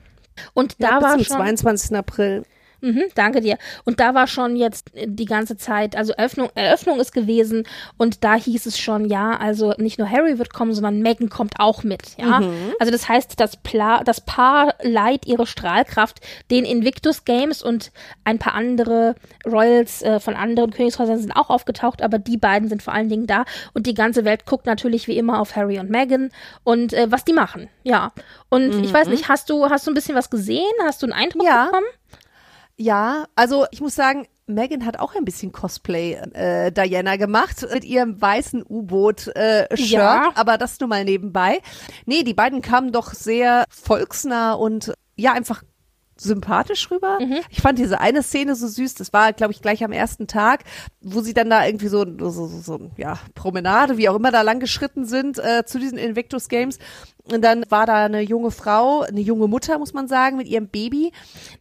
Und da ja, bis war zum schon. 22. April. Mhm, danke dir. Und da war schon jetzt die ganze Zeit, also Eröffnung, Eröffnung ist gewesen und da hieß es schon, ja, also nicht nur Harry wird kommen, sondern Meghan kommt auch mit, ja. Mhm. Also das heißt, das, Pla das Paar leiht ihre Strahlkraft den Invictus Games und ein paar andere Royals äh, von anderen Königshäusern sind auch aufgetaucht, aber die beiden sind vor allen Dingen da und die ganze Welt guckt natürlich wie immer auf Harry und Meghan und äh, was die machen, ja. Und ich weiß nicht, hast du, hast du ein bisschen was gesehen? Hast du einen Eindruck Mhm. Ja. bekommen? Ja, also ich muss sagen, Megan hat auch ein bisschen Cosplay äh, Diana gemacht mit ihrem weißen U-Boot-Shirt, äh, Shirt, Ja. aber das nur mal nebenbei. Nee, die beiden kamen doch sehr volksnah und ja, einfach sympathisch rüber. Ich fand diese eine Szene so süß, das war, glaube ich, gleich am ersten Tag, wo sie dann da irgendwie so, so, so, so ja, Promenade, wie auch immer, da lang geschritten sind äh, zu diesen Invictus Games. Und dann war da eine junge Frau, eine junge Mutter, muss man sagen, mit ihrem Baby.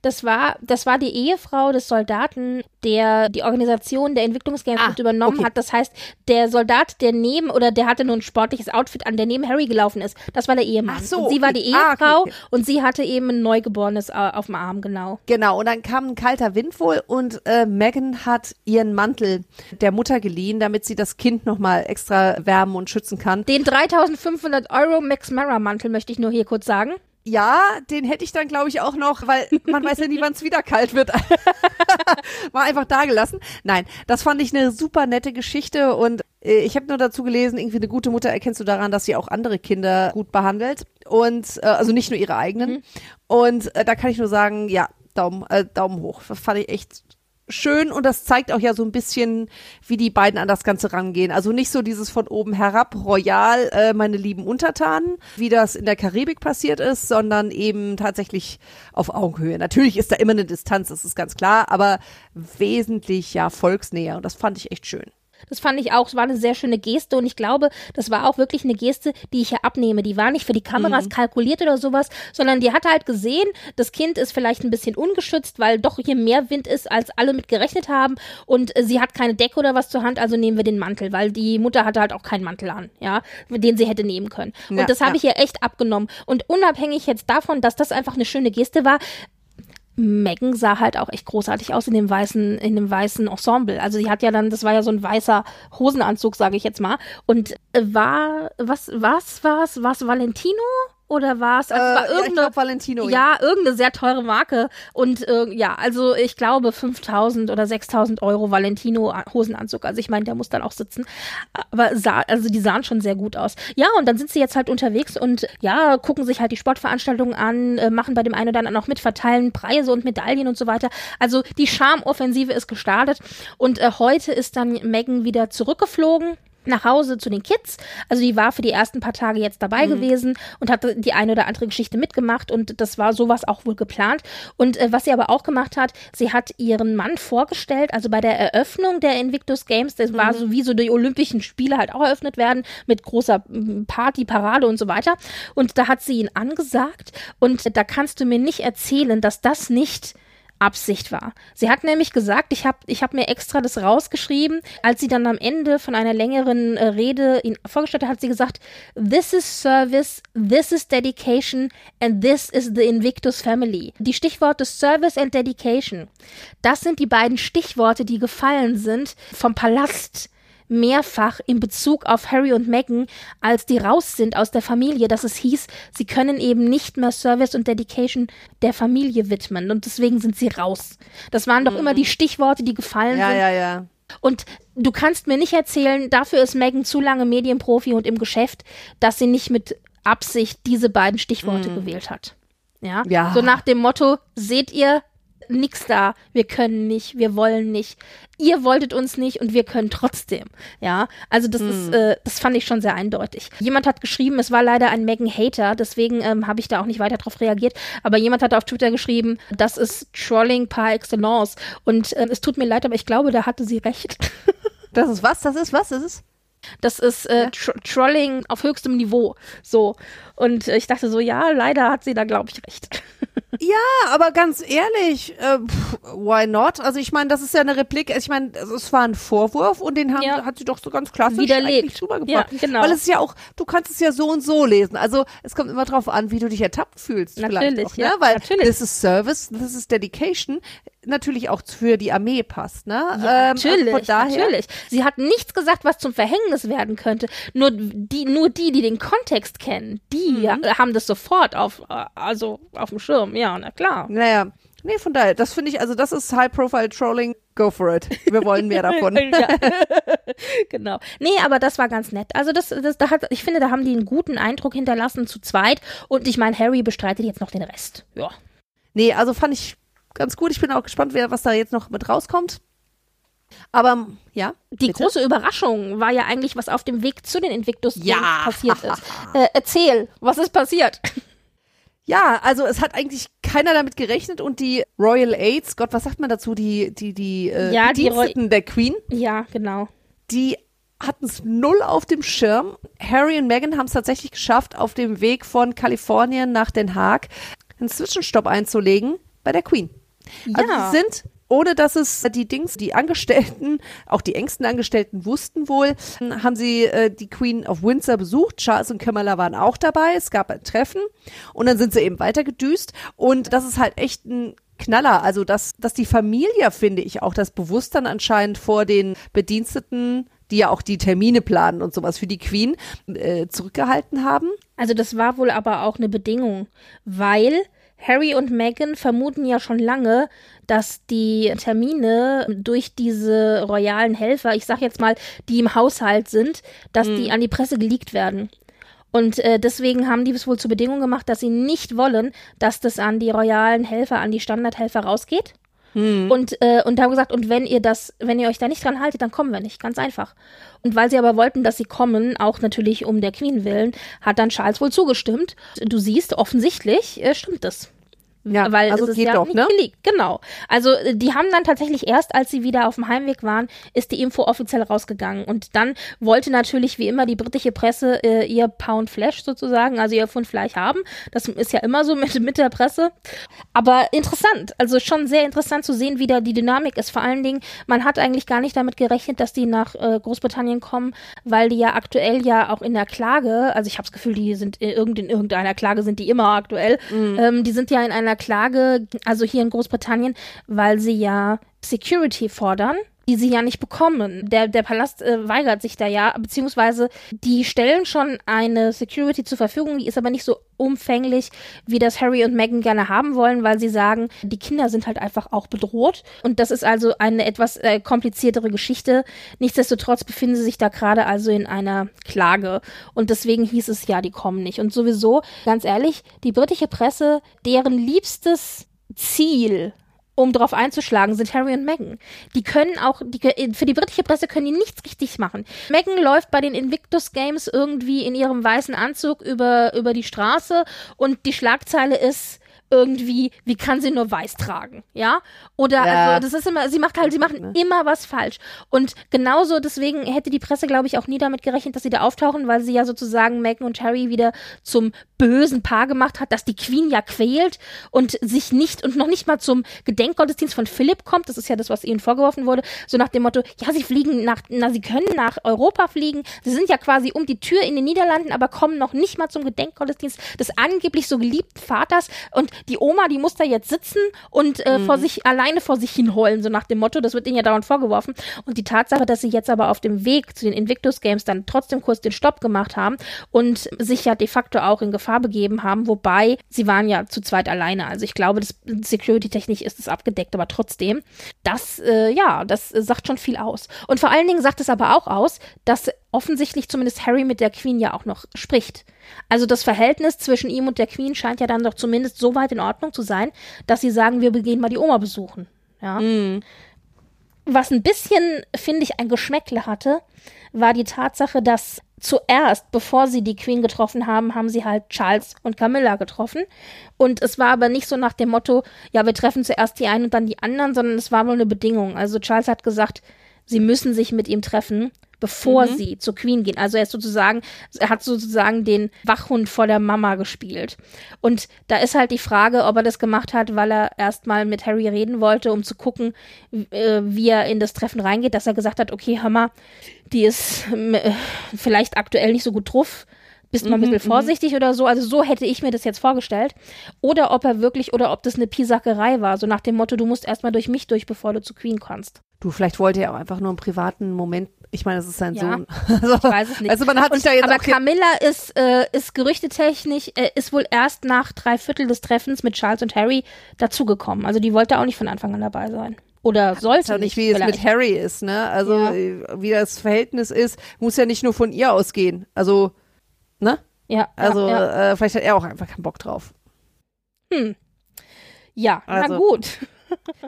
Das war, das war die Ehefrau des Soldaten, der die Organisation der Entwicklungsgames Ah, übernommen okay. hat. Das heißt, der Soldat, der neben, oder der hatte nur ein sportliches Outfit an, der neben Harry gelaufen ist, das war der Ehemann. Ach so, und sie war okay. die Ah, okay, Ehefrau okay. und sie hatte eben ein Neugeborenes äh, auf dem Arm, genau. Genau, und dann kam ein kalter Wind wohl und äh, Megan hat ihren Mantel der Mutter geliehen, damit sie das Kind nochmal extra wärmen und schützen kann. Den 3500 Euro Max Mara Mantel möchte ich nur hier kurz sagen. Ja, den hätte ich dann, glaube ich, auch noch, weil man weiß ja nie, wann es wieder kalt wird. War einfach da gelassen. Nein, das fand ich eine super nette Geschichte und äh, ich habe nur dazu gelesen, irgendwie eine gute Mutter erkennst du daran, dass sie auch andere Kinder gut behandelt und äh, also nicht nur ihre eigenen. Und äh, da kann ich nur sagen, ja, Daumen, äh, Daumen hoch. Das fand ich echt schön und das zeigt auch ja so ein bisschen, wie die beiden an das Ganze rangehen. Also nicht so dieses von oben herab, royal, äh, meine lieben Untertanen, wie das in der Karibik passiert ist, sondern eben tatsächlich auf Augenhöhe. Natürlich ist da immer eine Distanz, das ist ganz klar, aber wesentlich ja volksnäher und das fand ich echt schön. Das fand ich auch, es war eine sehr schöne Geste und ich glaube, das war auch wirklich eine Geste, die ich hier abnehme. Die war nicht für die Kameras mhm. kalkuliert oder sowas, sondern die hat halt gesehen, das Kind ist vielleicht ein bisschen ungeschützt, weil doch hier mehr Wind ist, als alle mit gerechnet haben und äh, sie hat keine Decke oder was zur Hand, also nehmen wir den Mantel, weil die Mutter hatte halt auch keinen Mantel an, ja, den sie hätte nehmen können. Ja, und das habe ja. ich ihr echt abgenommen. Und unabhängig jetzt davon, dass das einfach eine schöne Geste war, Megan sah halt auch echt großartig aus in dem weißen, in dem weißen Ensemble. Also sie hat ja dann, das war ja so ein weißer Hosenanzug, sage ich jetzt mal. Und war, was, was, was, was Valentino? Oder war es? Also äh, war irgendeine, ja, Valentino. Ja, ja, irgendeine sehr teure Marke. Und äh, ja, also ich glaube 5000 oder 6000 Euro Valentino Hosenanzug. Also ich meine, der muss dann auch sitzen. Aber sah, also die sahen schon sehr gut aus. Ja, und dann sind sie jetzt halt unterwegs und ja, gucken sich halt die Sportveranstaltungen an, äh, machen bei dem einen oder anderen auch mit, verteilen Preise und Medaillen und so weiter. Also die Charmoffensive ist gestartet. Und äh, heute ist dann Megan wieder zurückgeflogen nach Hause zu den Kids. Also die war für die ersten paar Tage jetzt dabei mhm. gewesen und hat die eine oder andere Geschichte mitgemacht und das war sowas auch wohl geplant. Und äh, was sie aber auch gemacht hat, sie hat ihren Mann vorgestellt, also bei der Eröffnung der Invictus Games, das mhm. war so wie so die Olympischen Spiele halt auch eröffnet werden mit großer Party, Parade und so weiter. Und da hat sie ihn angesagt und da kannst du mir nicht erzählen, dass das nicht Absicht war. Sie hat nämlich gesagt, ich habe ich hab mir extra das rausgeschrieben, als sie dann am Ende von einer längeren äh, Rede ihn vorgestellt hat, hat sie gesagt, this is service, this is dedication and this is the Invictus Family. Die Stichworte Service and Dedication, das sind die beiden Stichworte, die gefallen sind vom Palast mehrfach in Bezug auf Harry und Meghan, als die raus sind aus der Familie, dass es hieß, sie können eben nicht mehr Service und Dedication der Familie widmen und deswegen sind sie raus. Das waren doch mhm. immer die Stichworte, die gefallen ja, sind. Ja, ja, ja. Und du kannst mir nicht erzählen, dafür ist Megan zu lange Medienprofi und im Geschäft, dass sie nicht mit Absicht diese beiden Stichworte mm. gewählt hat. Ja? ja. So nach dem Motto, seht ihr, nix da, wir können nicht, wir wollen nicht, ihr wolltet uns nicht und wir können trotzdem. Ja, also das hm. ist, äh, das fand ich schon sehr eindeutig. Jemand hat geschrieben, es war leider ein Megan Hater, deswegen ähm, habe ich da auch nicht weiter drauf reagiert, aber jemand hat auf Twitter geschrieben, das ist Trolling par excellence und äh, es tut mir leid, aber ich glaube, da hatte sie recht. das ist was? Das ist was? Das ist? Das ist äh, ja. Tr Trolling auf höchstem Niveau. So. Und äh, ich dachte so, ja, leider hat sie da, glaube ich, recht. Ja, aber ganz ehrlich, äh, pff, why not? Also ich meine, das ist ja eine Replik. Ich meine, es war ein Vorwurf und den haben, ja. hat sie doch so ganz klassisch widerlegt. Ja, genau. Weil es ist ja auch, du kannst es ja so und so lesen. Also es kommt immer drauf an, wie du dich ertappt fühlst. Natürlich, auch, ne? ja, ne? Weil natürlich. das ist Service, das ist Dedication natürlich auch für die Armee passt, ne? Ja, ähm, natürlich, natürlich. Sie hat nichts gesagt, was zum Verhängnis werden könnte. Nur die, nur die, die den Kontext kennen, die mhm. haben das sofort auf, äh, also auf dem Schirm. Ja, na klar. Naja. Nee, von daher, das finde ich, also das ist High-Profile-Trolling. Go for it. Wir wollen mehr davon. genau. Nee, aber das war ganz nett. Also das, das, da hat, ich finde, da haben die einen guten Eindruck hinterlassen zu zweit. Und ich meine, Harry bestreitet jetzt noch den Rest. Ja. Nee, also fand ich ganz gut. Ich bin auch gespannt, wer, was da jetzt noch mit rauskommt. Aber ja. Die bitte? große Überraschung war ja eigentlich, was auf dem Weg zu den Invictus ja. passiert ist. Äh, erzähl, was ist passiert? Ja, also es hat eigentlich keiner damit gerechnet und die Royal Aids, Gott, was sagt man dazu, die die die äh, ja, Bediensteten die der Queen? Ja, genau. Die hatten es null auf dem Schirm. Harry und Meghan haben es tatsächlich geschafft, auf dem Weg von Kalifornien nach Den Haag einen Zwischenstopp einzulegen bei der Queen. Also ja. sie sind ohne dass es die Dings, die Angestellten, auch die engsten Angestellten wussten wohl, haben sie äh, die Queen of Windsor besucht. Charles und Camilla waren auch dabei. Es gab ein Treffen und dann sind sie eben weitergedüst und das ist halt echt ein Knaller. Also, dass, dass die Familie, finde ich, auch das Bewusstsein anscheinend vor den Bediensteten die ja auch die Termine planen und sowas für die Queen, äh, zurückgehalten haben. Also das war wohl aber auch eine Bedingung, weil Harry und Meghan vermuten ja schon lange, dass die Termine durch diese royalen Helfer, ich sag jetzt mal, die im Haushalt sind, dass mhm. die an die Presse geleakt werden. Und äh, deswegen haben die es wohl zur Bedingung gemacht, dass sie nicht wollen, dass das an die royalen Helfer, an die Standardhelfer rausgeht. Hm. Und, äh, und haben gesagt, und wenn ihr das, wenn ihr euch da nicht dran haltet, dann kommen wir nicht. Ganz einfach. Und weil sie aber wollten, dass sie kommen, auch natürlich um der Queen willen, hat dann Charles wohl zugestimmt. Du siehst, offensichtlich äh, stimmt das. Ja, weil also es ist geht ja doch, nicht ne? geleakt. Genau. Also äh, die haben dann tatsächlich erst, als sie wieder auf dem Heimweg waren, ist die Info offiziell rausgegangen. Und dann wollte natürlich wie immer die britische Presse äh, ihr Pound Flash sozusagen, also ihr Pfund Fleisch haben. Das ist ja immer so mit, mit der Presse. Aber interessant, also schon sehr interessant zu sehen, wie da die Dynamik ist. Vor allen Dingen, man hat eigentlich gar nicht damit gerechnet, dass die nach äh, Großbritannien kommen, weil die ja aktuell ja auch in der Klage, also ich habe das Gefühl, die sind in, irgend, in irgendeiner Klage sind die immer aktuell. Ähm, die sind ja in einer Klage, also hier in Großbritannien, weil sie ja Security fordern die sie ja nicht bekommen. Der, der Palast äh, weigert sich da ja, beziehungsweise die stellen schon eine Security zur Verfügung, die ist aber nicht so umfänglich, wie das Harry und Meghan gerne haben wollen, weil sie sagen, die Kinder sind halt einfach auch bedroht. Und das ist also eine etwas äh, kompliziertere Geschichte. Nichtsdestotrotz befinden sie sich da gerade also in einer Klage. Und deswegen hieß es ja, die kommen nicht. Und sowieso, ganz ehrlich, die britische Presse, deren liebstes Ziel um drauf einzuschlagen, sind Harry und Meghan. Die können auch, die, für die britische Presse können die nichts richtig machen. Meghan läuft bei den Invictus Games irgendwie in ihrem weißen Anzug über, über die Straße und die Schlagzeile ist irgendwie, wie kann sie nur weiß tragen, ja? Oder Ja. also das ist immer, sie macht halt, sie machen immer was falsch. Und genauso deswegen hätte die Presse, glaube ich, auch nie damit gerechnet, dass sie da auftauchen, weil sie ja sozusagen Meghan und Harry wieder zum bösen Paar gemacht hat, dass die Queen ja quält und sich nicht und noch nicht mal zum Gedenkgottesdienst von Philipp kommt. Das ist ja das, was ihnen vorgeworfen wurde. So nach dem Motto, ja, sie fliegen nach, na, sie können nach Europa fliegen. Sie sind ja quasi um die Tür in den Niederlanden, aber kommen noch nicht mal zum Gedenkgottesdienst des angeblich so geliebten Vaters. Und die Oma, die muss da jetzt sitzen und äh, vor sich, alleine vor sich hin heulen, so nach dem Motto. Das wird ihnen ja dauernd vorgeworfen. Und die Tatsache, dass sie jetzt aber auf dem Weg zu den Invictus Games dann trotzdem kurz den Stopp gemacht haben und sich ja de facto auch in Gefahr begeben haben, wobei sie waren ja zu zweit alleine. Also ich glaube, das Security-technisch ist es abgedeckt, aber trotzdem, das, äh, ja, das sagt schon viel aus. Und vor allen Dingen sagt es aber auch aus, dass offensichtlich zumindest Harry mit der Queen ja auch noch spricht. Also das Verhältnis zwischen ihm und der Queen scheint ja dann doch zumindest so weit in Ordnung zu sein, dass sie sagen, wir gehen mal die Oma besuchen. Ja. Was ein bisschen, finde ich, ein Geschmäckle hatte, war die Tatsache, dass zuerst, bevor sie die Queen getroffen haben, haben sie halt Charles und Camilla getroffen. Und es war aber nicht so nach dem Motto, ja, wir treffen zuerst die einen und dann die anderen, sondern es war wohl eine Bedingung. Also Charles hat gesagt, sie müssen sich mit ihm treffen, bevor sie zur Queen gehen. Also er ist sozusagen, er hat sozusagen den Wachhund vor der Mama gespielt. Und da ist halt die Frage, ob er das gemacht hat, weil er erstmal mit Harry reden wollte, um zu gucken, äh, wie er in das Treffen reingeht, dass er gesagt hat, okay, Hammer, die ist äh, vielleicht aktuell nicht so gut drauf. Bist mal ein bisschen vorsichtig oder so. Also so hätte ich mir das jetzt vorgestellt. Oder ob er wirklich, oder ob das eine Piesackerei war. So nach dem Motto, du musst erstmal durch mich durch, bevor du zu Queen kannst. Du, vielleicht wollte er auch einfach nur einen privaten Moment. Ich meine, das ist sein Ja. Sohn. Also, Ich weiß es nicht. Also man hat sich da jetzt aber Camilla ist, äh, ist gerüchtetechnisch, äh, ist wohl erst nach drei Viertel des Treffens mit Charles und Harry dazugekommen. Also die wollte auch nicht von Anfang an dabei sein. Oder sollte weiß ja nicht, wie es vielleicht. mit Harry ist, ne? Also Ja. äh, wie das Verhältnis ist, muss ja nicht nur von ihr ausgehen. Also, ne? Ja, Also ja. Äh, vielleicht hat er auch einfach keinen Bock drauf. Hm. ja na also- gut.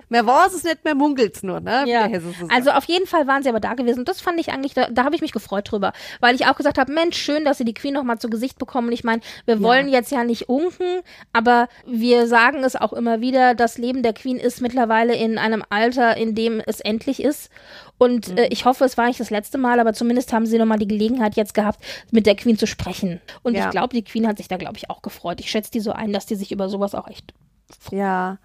Mehr war es nicht, mehr munkelt's nur, ne? Ja, also auf jeden Fall waren sie aber da gewesen. Und das fand ich eigentlich, da, da habe ich mich gefreut drüber. Weil ich auch gesagt habe, Mensch, schön, dass sie die Queen noch mal zu Gesicht bekommen. Ich meine, wir wollen jetzt ja nicht unken, aber wir sagen es auch immer wieder, das Leben der Queen ist mittlerweile in einem Alter, in dem es endlich ist. Und äh, ich hoffe, es war nicht das letzte Mal, aber zumindest haben sie noch mal die Gelegenheit jetzt gehabt, mit der Queen zu sprechen. Und Ja. ich glaube, die Queen hat sich da, glaube ich, auch gefreut. Ich schätze die so ein, dass die sich über sowas auch echt Ja,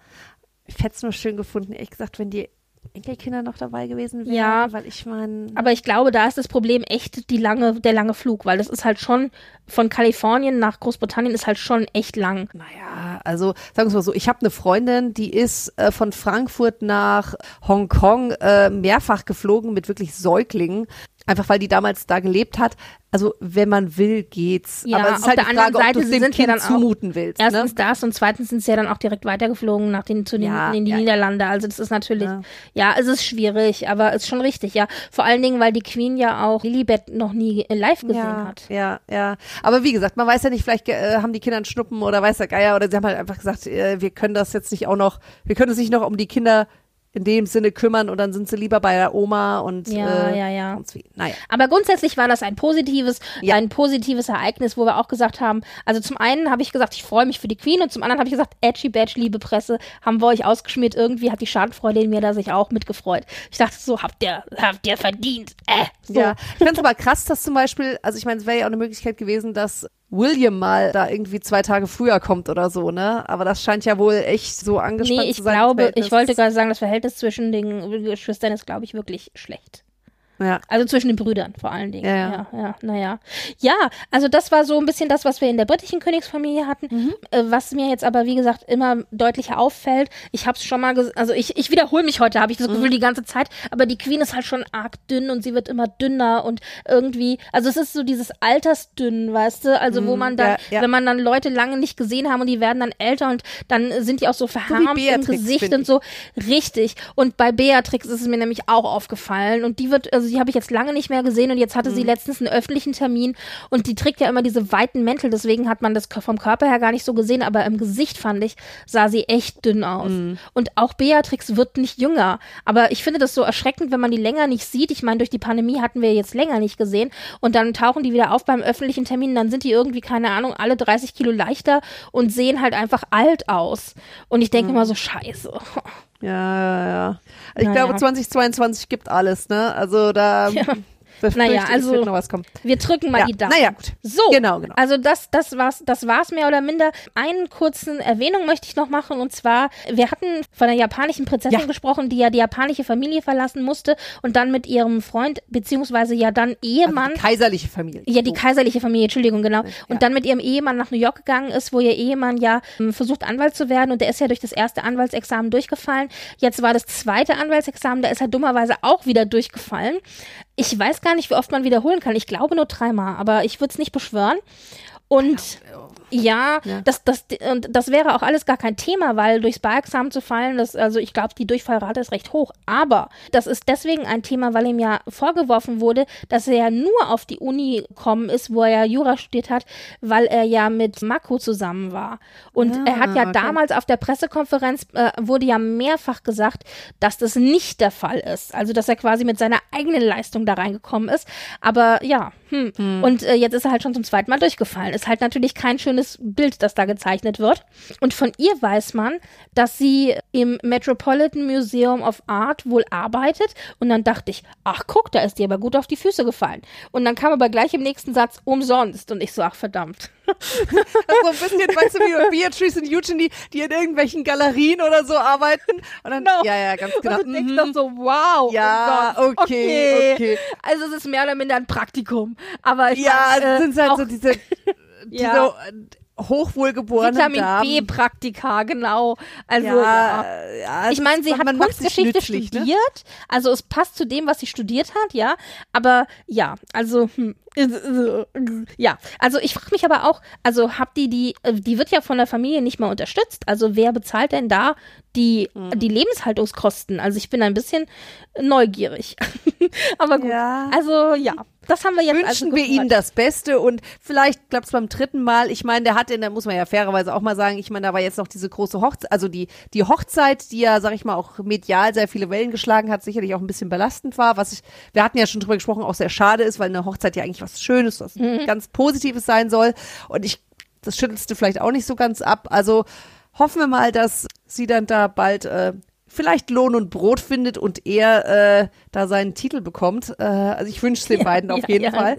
ich hätte es nur schön gefunden, ehrlich gesagt, wenn die Enkelkinder noch dabei gewesen wären. Ja. Weil ich meine, Aber ich glaube, da ist das Problem echt die lange, der lange Flug, weil das ist halt schon von Kalifornien nach Großbritannien ist halt schon echt lang. naja, also sagen wir es mal so, ich habe eine Freundin, die ist äh, von Frankfurt nach Hongkong äh, mehrfach geflogen mit wirklich Säuglingen. Einfach weil die damals da gelebt hat. Also wenn man will, geht's. Ja, Aber es ist auf halt der die Frage, anderen ob du Seite, dem sind ja Kind dann auch- zumuten willst. Erstens ne? das und zweitens sind sie ja dann auch direkt weitergeflogen nach den, zu den, Ja, in die ja, ja. Niederlande. Also das ist natürlich, ja. Ja. es ist schwierig, aber es ist schon richtig, ja. Vor allen Dingen, weil die Queen ja auch Lilibet noch nie live gesehen ja, hat. Ja, ja. Aber wie gesagt, man weiß ja nicht, vielleicht äh, haben die Kinder einen Schnuppen oder weiß der Geier oder sie haben halt einfach gesagt, äh, wir können das jetzt nicht auch noch, wir können es nicht noch um die Kinder in dem Sinne kümmern und dann sind sie lieber bei der Oma und Ja, äh, ja, ja. sonst wie. Naja. Aber grundsätzlich war das ein positives, Ja. ein positives Ereignis, wo wir auch gesagt haben, also zum einen habe ich gesagt, ich freue mich für die Queen und zum anderen habe ich gesagt, edgy badge, liebe Presse, haben wir euch ausgeschmiert. Irgendwie hat die Schadenfreude in mir da sich auch mitgefreut. Ich dachte so, habt ihr, habt ihr verdient. Äh, so. Ja, ich find's aber krass, dass zum Beispiel, also ich meine, es wäre ja auch eine Möglichkeit gewesen, dass William mal da irgendwie zwei Tage früher kommt oder so, ne? Aber das scheint ja wohl echt so angespannt Nee, ich zu sein. das glaube, ich wollte gerade sagen, das Verhältnis zwischen den Geschwistern ist, glaube ich, wirklich schlecht. Ja. Also zwischen den Brüdern vor allen Dingen. Ja, Ja, ja. ja, naja. Ja, also das war so ein bisschen das, was wir in der britischen Königsfamilie hatten. Mhm. Äh, was mir jetzt aber, wie gesagt, immer deutlicher auffällt. Ich habe es schon mal gesagt, also ich, ich wiederhole mich heute, habe ich das Mhm. Gefühl, die ganze Zeit. Aber die Queen ist halt schon arg dünn und sie wird immer dünner und irgendwie, also es ist so dieses Altersdünn, weißt du? Also wo man dann, Mhm. ja, wenn man dann Leute lange nicht gesehen haben und die werden dann älter und dann sind die auch so verharmt im Beatrix, Gesicht und so. Richtig. Und bei Beatrix ist es mir nämlich auch aufgefallen. Und die wird, also die habe ich jetzt lange nicht mehr gesehen und jetzt hatte Mhm. sie letztens einen öffentlichen Termin und die trägt ja immer diese weiten Mäntel, deswegen hat man das vom Körper her gar nicht so gesehen, aber im Gesicht fand ich, sah sie echt dünn aus. Mhm. Und auch Beatrix wird nicht jünger. Aber ich finde das so erschreckend, wenn man die länger nicht sieht. Ich meine, durch die Pandemie hatten wir jetzt länger nicht gesehen und dann tauchen die wieder auf beim öffentlichen Termin, dann sind die irgendwie, keine Ahnung, alle 30 Kilo leichter und sehen halt einfach alt aus. Und ich Mhm. denke immer so, scheiße. Ja, ja, ja. Ich Naja. glaube, 2022 gibt alles, ne? Also da Ja. Naja, also-. Wir drücken mal Ja, die Daumen. naja, gut. So, Genau, genau. also das, das war's, das war's mehr oder minder. Einen kurzen Erwähnung möchte ich noch machen und zwar, wir hatten von der japanischen Prinzessin Ja. gesprochen, die ja die japanische Familie verlassen musste und dann mit ihrem Freund beziehungsweise ja dann Ehemann Also die kaiserliche Familie. ja, die kaiserliche Familie, Entschuldigung, genau. Ja. Und dann mit ihrem Ehemann nach New York gegangen ist, wo ihr Ehemann ja ähm, versucht, Anwalt zu werden. Und der ist ja durch das erste Anwaltsexamen durchgefallen. Jetzt war das zweite Anwaltsexamen, da ist er dummerweise auch wieder durchgefallen. Ich weiß gar nicht, wie oft man wiederholen kann. Ich glaube nur dreimal, aber ich würde es nicht beschwören. Und. Das, das, und das wäre auch alles gar kein Thema, weil durchs Bar-Examen zu fallen, das, also ich glaube, die Durchfallrate ist recht hoch. Aber das ist deswegen ein Thema, weil ihm ja vorgeworfen wurde, dass er ja nur auf die Uni gekommen ist, wo er ja Jura studiert hat, weil er ja mit Mako zusammen war. Und Ah, er hat ja okay. damals auf der Pressekonferenz, äh, wurde ja mehrfach gesagt, dass das nicht der Fall ist. Also, dass er quasi mit seiner eigenen Leistung da reingekommen ist. Aber ja, hm. Und äh, jetzt ist er halt schon zum zweiten Mal durchgefallen. Ist halt natürlich kein schönes Bild, das da gezeichnet wird. Und von ihr weiß man, dass sie im Metropolitan Museum of Art wohl arbeitet. Und dann dachte ich, ach guck, da ist dir aber gut auf die Füße gefallen. Und dann kam aber gleich im nächsten Satz umsonst. Und ich so, ach verdammt. so ein bisschen, weißt du, wie Beatrice und Eugenie, die in irgendwelchen Galerien oder so arbeiten. Und dann, Genau. ja, ja, ganz genau. Und du denkst Mhm. dann so, wow. Ja, umsonst. okay, okay. Also es ist mehr oder minder ein Praktikum. Aber ich Ja, mein, äh, sind halt so diese Ja. äh, hochwohlgeborenen Vitamin. B-Praktika, genau. Also ja. ja, ja, Ich meine, sie man- hat man Kunstgeschichte ne? studiert, also es passt zu dem, was sie studiert hat, ja. Aber ja, also hm, ja, also ich frage mich aber auch, also habt die die, äh, die wird ja von der Familie nicht mal unterstützt. Also wer bezahlt denn da die Mhm. die Lebenshaltungskosten? Also ich bin ein bisschen neugierig. aber gut, Ja. also ja, das haben wir jetzt also Wünschen wir gehört. ihnen das Beste und vielleicht klappt es beim dritten Mal. Ich meine, der hatte, da muss man ja fairerweise auch mal sagen, ich meine, da war jetzt noch diese große Hochzeit, also die, die Hochzeit, die ja, sag ich mal, auch medial sehr viele Wellen geschlagen hat, sicherlich auch ein bisschen belastend war, was ich, wir hatten ja schon drüber gesprochen, auch sehr schade ist, weil eine Hochzeit ja eigentlich was Schönes, was Mhm. ganz Positives sein soll. Und ich, das schüttelst du vielleicht auch nicht so ganz ab. Also hoffen wir mal, dass sie dann da bald äh, vielleicht Lohn und Brot findet und er äh, da seinen Titel bekommt. Äh, also ich wünsche es den beiden auf ja, jeden ja. Fall.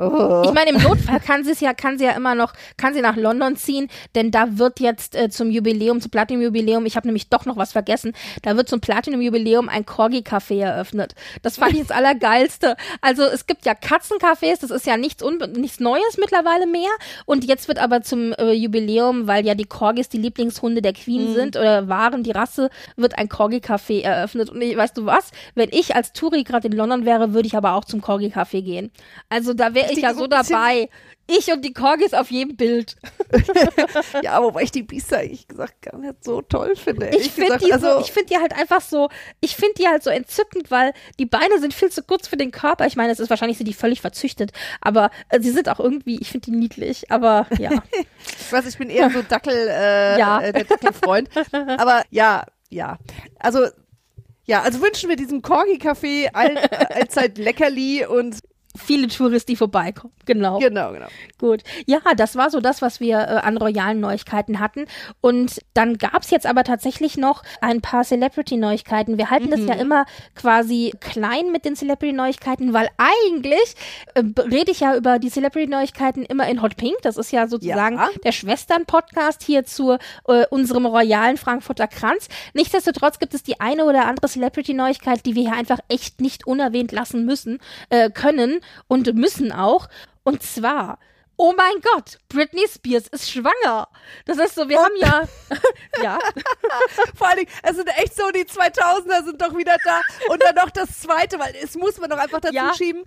Oh. Ich meine, im Notfall kann sie es ja, kann sie ja immer noch, kann sie nach London ziehen, denn da wird jetzt äh, zum Jubiläum, zum Platinum-Jubiläum, ich habe nämlich doch noch was vergessen, da wird zum Platinum-Jubiläum ein Corgi-Café eröffnet. Das fand ich das Allergeilste. Also es gibt ja Katzencafés, das ist ja nichts, nichts Neues mittlerweile mehr. Und jetzt wird aber zum äh, Jubiläum, weil ja die Corgis die Lieblingshunde der Queen sind oder waren, die Rasse, wird ein Corgi-Café eröffnet. Und ich, weißt du was? Wenn ich als Touri gerade in London wäre, würde ich aber auch zum Corgi-Café gehen. Also da wäre ich Die ja so dabei. Ich und die Corgis auf jedem Bild. Ja, wobei ich die Biester eigentlich gesagt gar nicht so toll finde. Ich finde die, also, so, ich find die halt einfach so, ich finde die halt so entzückend, weil die Beine sind viel zu kurz für den Körper. Ich meine, es ist wahrscheinlich sind die völlig verzüchtet, aber äh, sie sind auch irgendwie, ich finde die niedlich, aber ja. ich weiß, ich bin eher so Dackel, äh, Ja. äh, der Dackelfreund. Aber ja, ja. Also Ja, also wünschen wir diesem Corgi-Café all, allzeit Leckerli und viele Touristen, die vorbeikommen. Genau. genau, genau. Gut. Ja, das war so das, was wir äh, an royalen Neuigkeiten hatten. Und dann gab's jetzt aber tatsächlich noch ein paar Celebrity-Neuigkeiten. Wir halten das ja immer quasi klein mit den Celebrity-Neuigkeiten, weil eigentlich äh, rede ich ja über die Celebrity-Neuigkeiten immer in Hot Pink. Das ist ja sozusagen Ja. der Schwestern-Podcast hier zu äh, unserem royalen Frankfurter Kranz. Nichtsdestotrotz gibt es die eine oder andere Celebrity-Neuigkeit, die wir hier einfach echt nicht unerwähnt lassen müssen, äh, können und müssen auch. Und zwar, oh mein Gott, Britney Spears ist schwanger. Das ist so, wir haben ja, ja, Vor allen Dingen, es sind echt so, die 2000er sind doch wieder da. Und dann noch das zweite, weil es muss man doch einfach dazu Ja. schieben.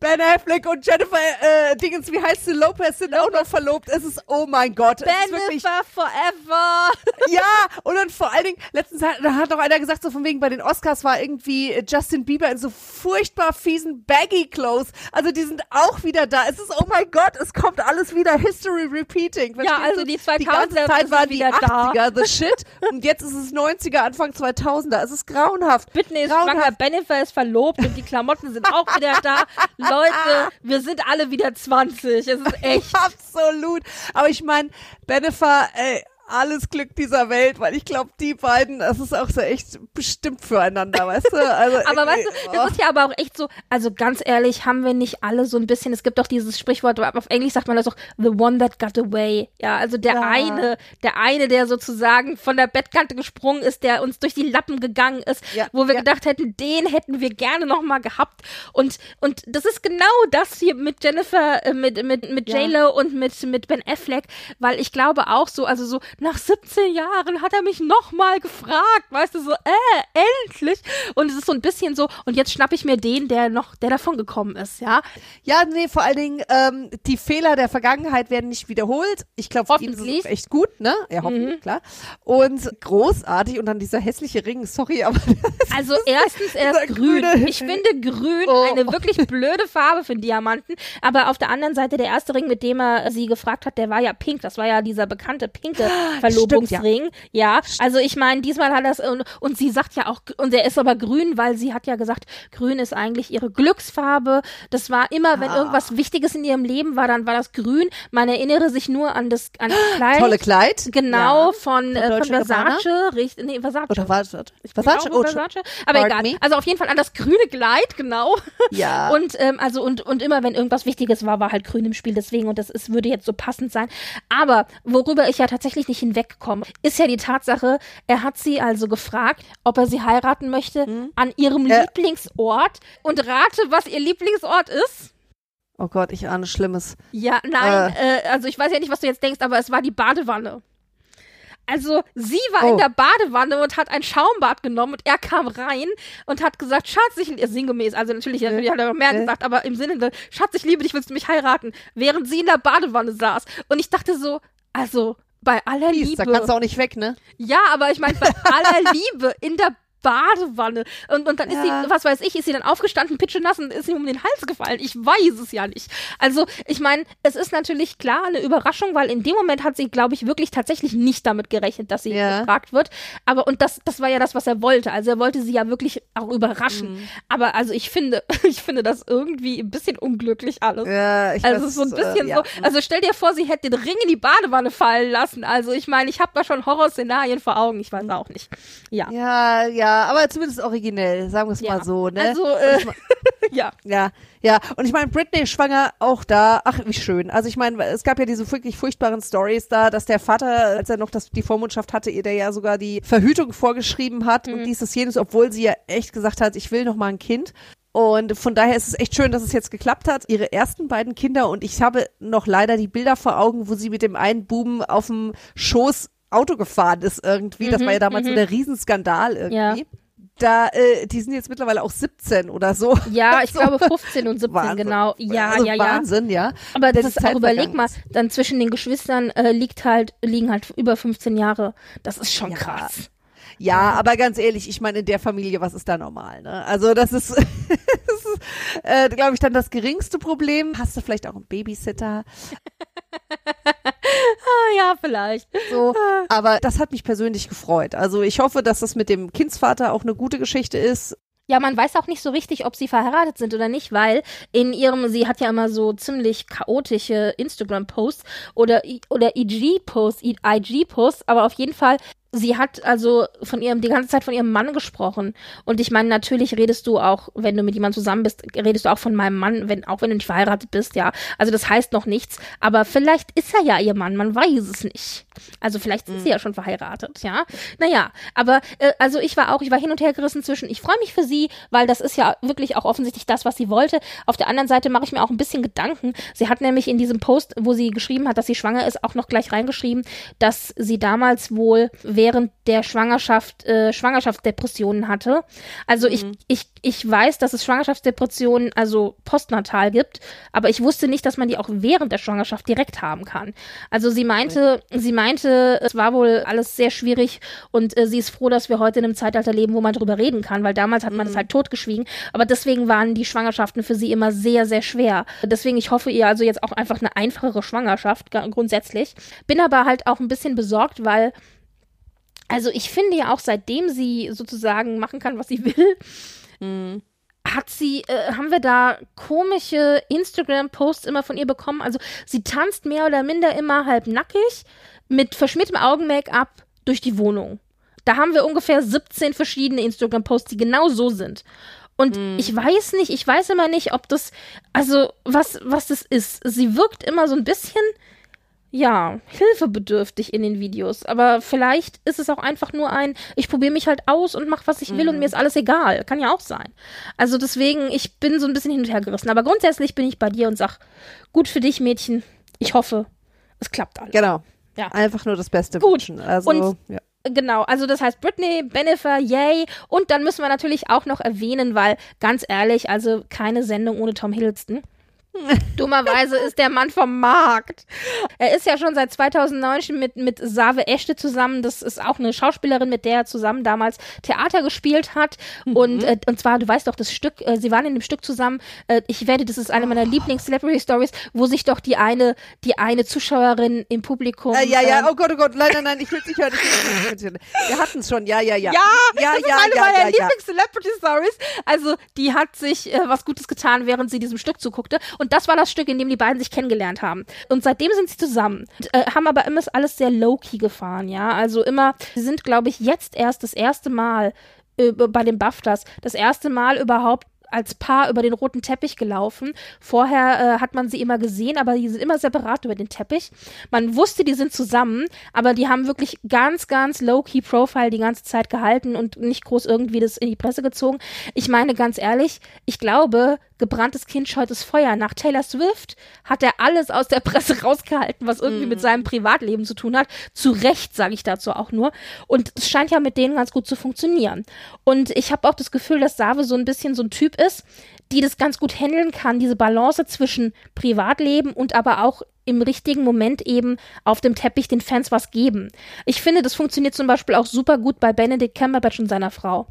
Ben Affleck und Jennifer äh, Dingens, wie heißt sie, Lopez sind auch noch verlobt. Es ist, oh mein Gott. Jennifer Forever. ja, und dann vor allen Dingen, letztens hat, da hat noch einer gesagt, so von wegen bei den Oscars war irgendwie äh, Justin Bieber in so furchtbar fiesen Baggy Clothes. Also die sind auch wieder da. Es ist, oh mein Gott, es kommt alles wieder History repeating. Ja, Verstehst also du? die Die ganze 2000er Zeit waren die wieder da. 80er, the shit. Und jetzt ist es 90er, Anfang 2000er. Es ist grauenhaft. Britney ist grauenhaft. schwanger, Bennifer ist verlobt und die Klamotten sind auch wieder da. Leute, wir sind alle wieder 20. Es ist echt. Absolut. Aber ich meine, Bennifer, ey, alles Glück dieser Welt, weil ich glaube, die beiden, das ist auch so echt bestimmt füreinander, weißt du? Also, Aber weißt du, das ist ja aber auch echt so, also ganz ehrlich, haben wir nicht alle so ein bisschen, es gibt doch dieses Sprichwort, auf Englisch sagt man das auch, the one that got away. Ja, also der Ja. eine, der eine, der sozusagen von der Bettkante gesprungen ist, der uns durch die Lappen gegangen ist, Ja, wo wir ja. gedacht hätten, den hätten wir gerne noch mal gehabt. Und, und das ist genau das hier mit Jennifer, äh, mit, mit, mit. J-Lo und mit, mit Ben Affleck, weil ich glaube auch so, also so nach 17 Jahren hat er mich noch mal gefragt, weißt du, so, äh, endlich. Und es ist so ein bisschen so, und jetzt schnapp ich mir den, der noch, der davon gekommen ist, ja. Ja, nee, vor allen Dingen, ähm, die Fehler der Vergangenheit werden nicht wiederholt. Ich glaube, ist Hoffentlich. es echt gut, ne? Ja, hoffentlich, klar. Und großartig. Und dann dieser hässliche Ring, sorry, aber Also erstens, er ist grün. grüne- Ich finde grün Oh. eine wirklich blöde Farbe für einen Diamanten. Aber auf der anderen Seite, der erste Ring, mit dem er sie gefragt hat, der war ja pink. Das war ja dieser bekannte pinke Verlobungsring. ja. also ich meine, diesmal hat er es, und, und sie sagt ja auch, und er ist aber grün, weil sie hat ja gesagt, grün ist eigentlich ihre Glücksfarbe. Das war immer, wenn Ah. irgendwas Wichtiges in ihrem Leben war, dann war das grün. Man erinnere sich nur an das, an das Kleid. tolle Kleid. Genau, Ja. von, äh, von Dolce Gabbana? Versace. Richtig, nee, Versace. Oder was? Ich Versace? glaube, Oh, Versace. Aber egal. me? Also auf jeden Fall an das grüne Kleid, genau. Ja. Und ähm, also und und immer wenn irgendwas Wichtiges war, war halt grün im Spiel. Deswegen und das ist würde jetzt so passend sein. Aber worüber ich ja tatsächlich nicht hinwegkomme, ist ja die Tatsache, er hat sie also gefragt, ob er sie heiraten möchte an ihrem Äh. Lieblingsort. Und rate, was ihr Lieblingsort ist. Oh Gott, ich ahne Schlimmes. Ja, nein, äh, also ich weiß ja nicht, was du jetzt denkst, aber es war die Badewanne. Also sie war Oh. in der Badewanne und hat ein Schaumbad genommen und er kam rein und hat gesagt, Schatz, ich liebe sinngemäß, also natürlich, natürlich hat er noch mehr Äh. gesagt, aber im Sinne, de, Schatz, ich liebe dich, willst du mich heiraten? Während sie in der Badewanne saß. Und ich dachte so, also bei aller Liebe. da kannst du auch nicht weg, ne? Ja, aber ich meine, bei aller Liebe in der Badewanne. Und, und dann ist Ja. sie, was weiß ich, ist sie dann aufgestanden, pitschenass und ist ihm um den Hals gefallen. Ich weiß es ja nicht. Also, ich meine, es ist natürlich klar eine Überraschung, weil in dem Moment hat sie, glaube ich, wirklich tatsächlich nicht damit gerechnet, dass sie Ja. gefragt wird. Aber, und das, das war ja das, was er wollte. Also, er wollte sie ja wirklich auch überraschen. Mhm. Aber, also, ich finde, ich finde das irgendwie ein bisschen unglücklich alles. Ja, ich Also weiß, so ein bisschen äh, so, ja. also stell dir vor, sie hätte den Ring in die Badewanne fallen lassen. Also ich meine, ich habe da schon Horrorszenarien vor Augen, ich weiß auch nicht. Ja. Ja, ja, aber zumindest originell, sagen wir es Ja. mal so, ne? Also, äh, ja. Ja, ja. Und ich meine, Britney schwanger auch da. Ach, wie schön. Also ich meine, es gab ja diese wirklich furchtbaren Stories da, dass der Vater, als er noch das, die Vormundschaft hatte, ihr der ja sogar die Verhütung vorgeschrieben hat Mhm. und dieses jenes, obwohl sie ja echt gesagt hat, ich will noch mal ein Kind. Und von daher ist es echt schön, dass es jetzt geklappt hat. Ihre ersten beiden Kinder und ich habe noch leider die Bilder vor Augen, wo sie mit dem einen Buben auf dem Schoß Auto gefahren ist irgendwie. das war ja damals so der Riesenskandal irgendwie. Mhm, Ja. Da, äh, die sind jetzt mittlerweile auch 17 oder so. Ja, ich So. glaube 15 und 17, Wahnsinn. genau. Ja, also ja, ja. Wahnsinn, ja. Aber das die ist auch, überleg mal, dann zwischen den Geschwistern äh, liegt halt, liegen halt über 15 Jahre. Das ist schon Ja. krass. Ja, aber ganz ehrlich, ich meine, in der Familie, was ist da normal, ne? Also das ist, das ist äh, glaube ich, dann das geringste Problem. Hast du vielleicht auch einen Babysitter? ah, ja, vielleicht. So, aber das hat mich persönlich gefreut. Also ich hoffe, dass das mit dem Kindsvater auch eine gute Geschichte ist. Ja, man weiß auch nicht so richtig, ob sie verheiratet sind oder nicht, weil in ihrem, sie hat ja immer so ziemlich chaotische Instagram-Posts oder, oder IG-Posts, IG-Posts, aber auf jeden Fall sie hat also von ihrem die ganze Zeit von ihrem Mann gesprochen. Und ich meine natürlich redest du auch wenn du mit jemandem zusammen bist redest du auch von meinem Mann wenn auch wenn du nicht verheiratet bist ja. Also das heißt noch nichts. Aber vielleicht ist er ja ihr Mann man weiß es nicht. Also vielleicht sind mhm. sie ja schon verheiratet ja. Naja aber äh, also ich war auch ich war hin und her gerissen zwischen ich freue mich für sie weil das ist ja wirklich auch offensichtlich das was sie wollte. Auf der anderen Seite mache ich mir auch ein bisschen Gedanken. Sie hat nämlich in diesem Post wo sie geschrieben hat dass sie schwanger ist auch noch gleich reingeschrieben dass sie damals wohl während der Schwangerschaft äh, Schwangerschaftsdepressionen hatte. Also mhm. ich, ich, ich weiß, dass es Schwangerschaftsdepressionen also postnatal gibt, aber ich wusste nicht, dass man die auch während der Schwangerschaft direkt haben kann. Also sie meinte, okay. sie meinte, es war wohl alles sehr schwierig und äh, sie ist froh, dass wir heute in einem Zeitalter leben, wo man darüber reden kann, weil damals hat man es mhm. halt totgeschwiegen. Aber deswegen waren die Schwangerschaften für sie immer sehr, sehr schwer. Deswegen, ich hoffe ihr also jetzt auch einfach eine einfachere Schwangerschaft grundsätzlich. Bin aber halt auch ein bisschen besorgt, weil also ich finde ja auch, seitdem sie sozusagen machen kann, was sie will, mhm. hat sie, äh, haben wir da komische Instagram-Posts immer von ihr bekommen. Also sie tanzt mehr oder minder immer halb nackig mit verschmiertem Augen-Make-up durch die Wohnung. Da haben wir ungefähr 17 verschiedene Instagram-Posts, die genau so sind. Und mm. ich weiß nicht, ich weiß immer nicht, ob das, also was, was das ist. Sie wirkt immer so ein bisschen ja, hilfebedürftig in den Videos. Aber vielleicht ist es auch einfach nur ein, ich probiere mich halt aus und mache, was ich will mhm. und mir ist alles egal. Kann ja auch sein. Also deswegen, ich bin so ein bisschen hin und her gerissen. Aber grundsätzlich bin ich bei dir und sag, gut für dich, Mädchen. Ich hoffe, es klappt alles. Genau. Ja. Einfach nur das Beste gut. wünschen. Also, und ja. Genau, also das heißt Britney, Benefer, yay. Und dann müssen wir natürlich auch noch erwähnen, weil ganz ehrlich, also keine Sendung ohne Tom Hiddleston. Dummerweise ist der Mann vom Markt. Er ist ja schon seit 2009 mit, mit Save Echte zusammen. Das ist auch eine Schauspielerin, mit der er zusammen damals Theater gespielt hat. Mhm. Und, äh, und zwar, du weißt doch, das Stück, äh, sie waren in dem Stück zusammen. Äh, ich werde, das ist eine meiner oh. Lieblings-Celebrity-Stories, wo sich doch die eine, die eine Zuschauerin im Publikum. Äh, ja, ja, ähm, oh Gott, oh Gott, nein, nein, nein, ich will es nicht hören. Ich hören. Wir hatten es schon, ja, ja, ja. Ja, ja, das ja, ist eine ja, meiner ja, Lieblings-Celebrity-Stories. Also, die hat sich äh, was Gutes getan, während sie diesem Stück zuguckte. Und das war das Stück, in dem die beiden sich kennengelernt haben. Und seitdem sind sie zusammen. Und, äh, haben aber immer alles sehr low-key gefahren, ja. Also immer, sie sind, glaube ich, jetzt erst das erste Mal äh, bei den BAFTAs, das erste Mal überhaupt als Paar über den roten Teppich gelaufen. Vorher äh, hat man sie immer gesehen, aber die sind immer separat über den Teppich. Man wusste, die sind zusammen, aber die haben wirklich ganz, ganz low-key Profile die ganze Zeit gehalten und nicht groß irgendwie das in die Presse gezogen. Ich meine ganz ehrlich, ich glaube, gebranntes Kind scheut das Feuer. Nach Taylor Swift hat er alles aus der Presse rausgehalten, was irgendwie mm. mit mhm. seinem Privatleben zu tun hat. Zu Recht, sage ich dazu auch nur. Und es scheint ja mit denen ganz gut zu funktionieren. Und ich habe auch das Gefühl, dass Save so ein bisschen so ein Typ ist, die das ganz gut handeln kann, diese Balance zwischen Privatleben und aber auch im richtigen Moment eben auf dem Teppich den Fans was geben. Ich finde, das funktioniert zum Beispiel auch super gut bei Benedict Cumberbatch und seiner Frau.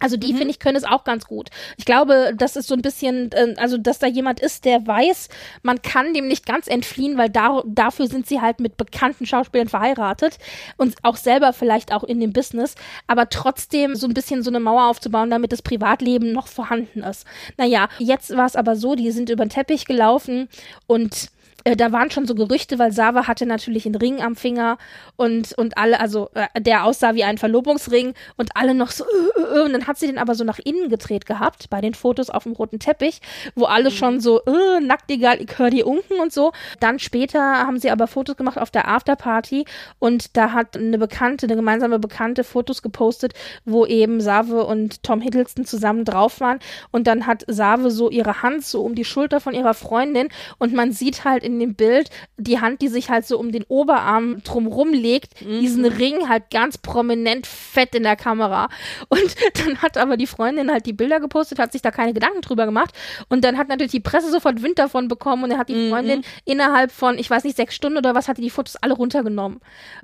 Also die, mhm. finde ich, können es auch ganz gut. Ich glaube, das ist so ein bisschen, äh, also dass da jemand ist, der weiß, man kann dem nicht ganz entfliehen, weil da, dafür sind sie halt mit bekannten Schauspielern verheiratet und auch selber vielleicht auch in dem Business, aber trotzdem so ein bisschen so eine Mauer aufzubauen, damit das Privatleben noch vorhanden ist. Naja, jetzt war es aber so, die sind über den Teppich gelaufen und äh, da waren schon so Gerüchte, weil Sava hatte natürlich einen Ring am Finger und, und alle, also äh, der aussah wie ein Verlobungsring und alle noch so, äh, äh, äh, und dann hat sie den aber so nach innen gedreht gehabt bei den Fotos auf dem roten Teppich, wo alle mhm. schon so, äh, nackt egal, ich höre die unken und so. Dann später haben sie aber Fotos gemacht auf der Afterparty und da hat eine Bekannte, eine gemeinsame Bekannte Fotos gepostet, wo eben Save und Tom Hiddleston zusammen drauf waren und dann hat Save so ihre Hand so um die Schulter von ihrer Freundin und man sieht halt halt in dem Bild die Hand, die sich halt so um den Oberarm drumrum legt, Mhm. diesen Ring halt ganz prominent fett in der Kamera. Und dann hat aber die Freundin halt die Bilder gepostet, hat sich da keine Gedanken drüber gemacht. Und dann hat natürlich die Presse sofort Wind davon bekommen und dann hat die Mhm. Freundin innerhalb von, ich weiß nicht, sechs Stunden oder was, hatte die Fotos alle runtergenommen.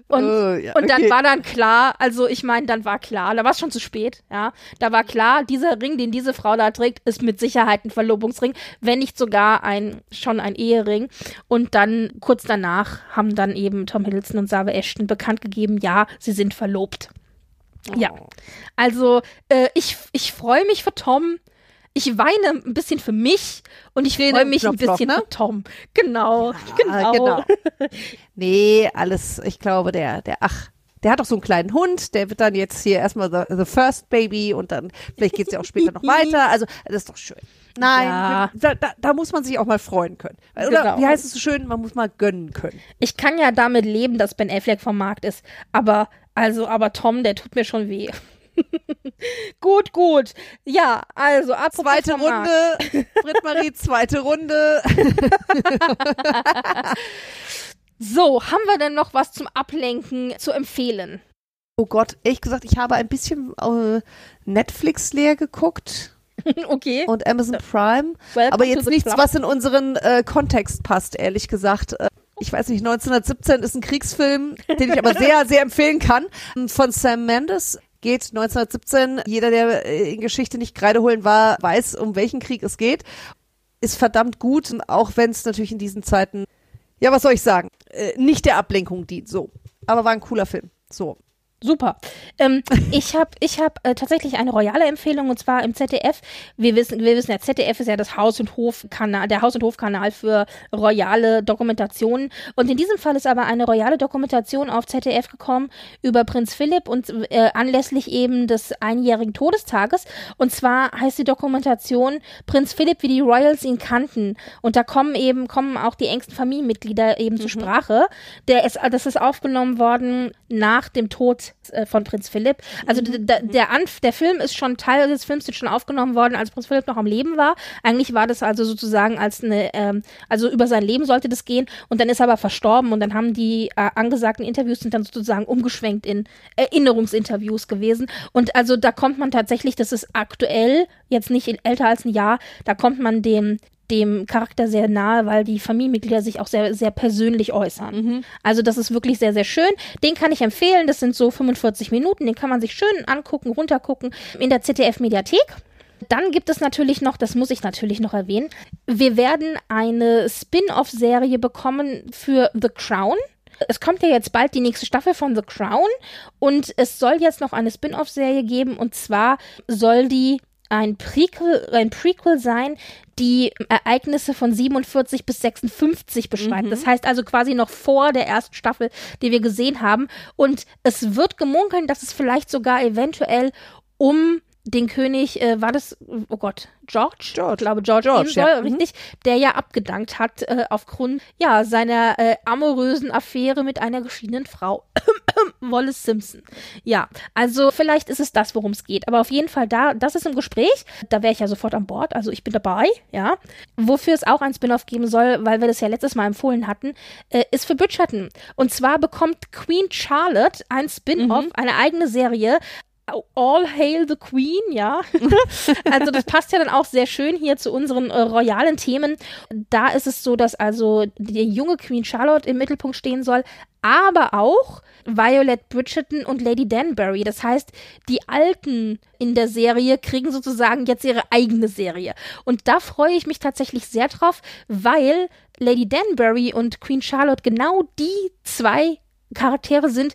Und, Äh, ja, und dann okay. war dann klar, also ich meine, dann war klar, da war es schon zu spät, ja. Da war klar, dieser Ring, den diese Frau da trägt, ist mit Sicherheit ein Verlobungsring, wenn nicht sogar ein, schon ein Ehering. Und dann kurz danach haben dann eben Tom Hiddleston und Save Ashton bekannt gegeben, ja, sie sind verlobt. Ja. Oh. Also, äh, ich, ich freue mich für Tom. Ich weine ein bisschen für mich und ich freue mich ein bisschen ne? für Tom. Genau, genau. Ah, genau. Nee, alles, ich glaube, der, der, ach, der hat doch so einen kleinen Hund, der wird dann jetzt hier erstmal the, the first baby und dann, vielleicht geht's ja auch später noch weiter. Also, das ist doch schön. Nein, Ja. da, da, da muss man sich auch mal freuen können. Oder Genau. wie heißt es so schön? Man muss mal gönnen können. Ich kann ja damit leben, dass Ben Affleck vom Markt ist, aber also, aber Tom, der tut mir schon weh. gut, gut. Ja, also apropos Zweite. Runde, Britt-Marie, zweite Runde. So, haben wir denn noch was zum Ablenken zu empfehlen? Oh Gott, ehrlich gesagt, ich habe ein bisschen äh, Netflix leer geguckt okay. und Amazon Prime. Welcome Aber jetzt nichts, club. was in unseren äh, Kontext passt, ehrlich gesagt. Äh, ich weiß nicht, 1917 ist ein Kriegsfilm, den ich aber sehr, sehr empfehlen kann. Von Sam Mendes geht 1917. Jeder, der äh, in Geschichte nicht Kreide holen war, weiß, um welchen Krieg es geht. Ist verdammt gut, auch wenn es natürlich in diesen Zeiten, ja, was soll ich sagen, äh, nicht der Ablenkung dient. So. Aber war ein cooler Film. So. Super. Ähm, ich habe ich hab, äh, tatsächlich eine royale Empfehlung und zwar im ZDF. Wir wissen, wir wissen ja, ZDF ist ja das Haus- und Hofkanal, der Haus- und Hofkanal für royale Dokumentationen. Und in diesem Fall ist aber eine royale Dokumentation auf ZDF gekommen über Prinz Philipp und äh, anlässlich eben des einjährigen Todestages. Und zwar heißt die Dokumentation Prinz Philipp, wie die Royals ihn kannten. Und da kommen eben, kommen auch die engsten Familienmitglieder eben zur Sprache. Der ist, das ist aufgenommen worden nach dem Tod äh, von Prinz Philipp. Also d- d- der, Anf der Film ist schon, Teil des Films ist schon aufgenommen worden, als Prinz Philipp noch am Leben war. Eigentlich war das also sozusagen als eine, ähm, also über sein Leben sollte das gehen und dann ist er aber verstorben und dann haben die äh, angesagten Interviews sind dann sozusagen umgeschwenkt in Erinnerungsinterviews gewesen. Und also da kommt man tatsächlich, das ist aktuell, jetzt nicht älter als ein Jahr, da kommt man dem dem Charakter sehr nahe, weil die Familienmitglieder sich auch sehr, sehr persönlich äußern. Also das ist wirklich sehr, sehr schön. Den kann ich empfehlen. Das sind so 45 Minuten. Den kann man sich schön angucken, runtergucken in der ZDF-Mediathek. Dann gibt es natürlich noch, das muss ich natürlich noch erwähnen, wir werden eine Spin-off-Serie bekommen für The Crown. Es kommt ja jetzt bald die nächste Staffel von The Crown und es soll jetzt noch eine Spin-off-Serie geben und zwar soll die ein Prequel, ein Prequel sein, die Ereignisse von 47 bis 56 beschreibt. Das heißt also quasi noch vor der ersten Staffel, die wir gesehen haben. Und es wird gemunkelt, dass es vielleicht sogar eventuell um den König, äh, war das, oh Gott, George? George. Ich glaube, George, George, soll, ja. Mhm. richtig, der ja abgedankt hat äh, aufgrund ja, seiner äh, amorösen Affäre mit einer geschiedenen Frau. Wallace Simpson. Ja, also vielleicht ist es das, worum es geht. Aber auf jeden Fall da, das ist im Gespräch. Da wäre ich ja sofort an Bord. Also ich bin dabei, ja. Wofür es auch ein Spin-off geben soll, weil wir das ja letztes Mal empfohlen hatten, äh, ist für Bridgerton. Und zwar bekommt Queen Charlotte ein Spin-off, eine eigene Serie. All Hail the Queen, ja. also das passt ja dann auch sehr schön hier zu unseren äh, royalen Themen. Da ist es so, dass also die junge Queen Charlotte im Mittelpunkt stehen soll, aber auch Violet Bridgerton und Lady Danbury. Das heißt, die Alten in der Serie kriegen sozusagen jetzt ihre eigene Serie. Und da freue ich mich tatsächlich sehr drauf, weil Lady Danbury und Queen Charlotte genau die zwei Charaktere sind,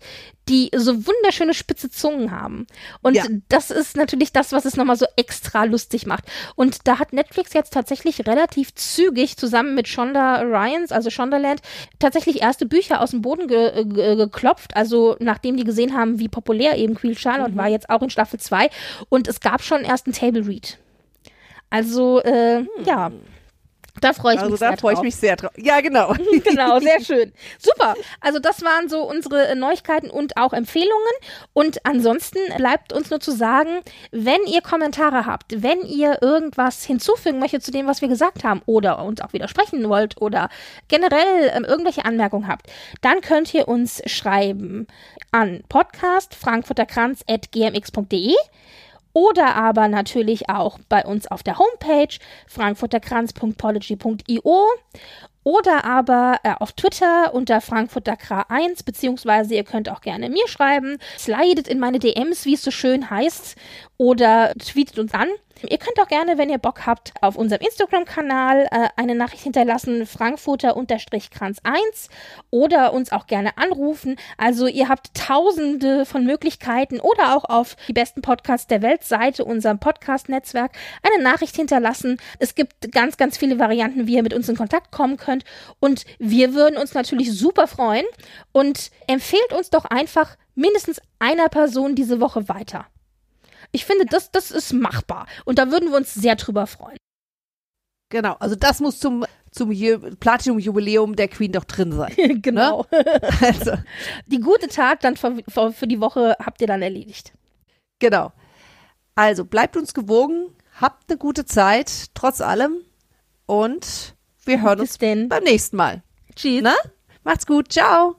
die so wunderschöne spitze Zungen haben. Und Ja. das ist natürlich das, was es nochmal so extra lustig macht. Und da hat Netflix jetzt tatsächlich relativ zügig zusammen mit Shonda Ryans, also Shondaland, tatsächlich erste Bücher aus dem Boden ge ge geklopft. Also nachdem die gesehen haben, wie populär eben Queen Charlotte war, jetzt auch in Staffel 2. Und es gab schon erst einen Table Read. Also, äh, ja. Da freue ich also mich da sehr freue ich drauf. mich sehr drauf. Ja, genau. genau, sehr schön. Super. Also das waren so unsere äh, Neuigkeiten und auch Empfehlungen. Und ansonsten bleibt uns nur zu sagen, wenn ihr Kommentare habt, wenn ihr irgendwas hinzufügen möchtet zu dem, was wir gesagt haben, oder uns auch widersprechen wollt oder generell ähm, irgendwelche Anmerkungen habt, dann könnt ihr uns schreiben an podcast frankfurterkranz.gmx.de oder aber natürlich auch bei uns auf der Homepage frankfurterkranz.pology.io oder aber äh, auf Twitter unter frankfurterkra1, beziehungsweise ihr könnt auch gerne mir schreiben, slidet in meine DMs, wie es so schön heißt, oder tweetet uns an. Ihr könnt auch gerne, wenn ihr Bock habt, auf unserem Instagram-Kanal äh, eine Nachricht hinterlassen, frankfurter-kranz1 oder uns auch gerne anrufen. Also ihr habt tausende von Möglichkeiten oder auch auf die besten Podcasts der Welt-Seite, unserem Podcast-Netzwerk, eine Nachricht hinterlassen. Es gibt ganz, ganz viele Varianten, wie ihr mit uns in Kontakt kommen könnt. Und wir würden uns natürlich super freuen und empfehlt uns doch einfach mindestens einer Person diese Woche weiter. Ich finde, das, das ist machbar. Und da würden wir uns sehr drüber freuen. Genau. Also das muss zum, zum Ju- Platinum-Jubiläum der Queen doch drin sein. genau. Also, Die gute Tat dann für, für für die Woche habt ihr dann erledigt. genau. Also bleibt uns gewogen, habt eine gute Zeit, trotz allem. Und wir hören Bis uns denn. beim nächsten Mal. Tschüss. Na? Macht's gut. Ciao.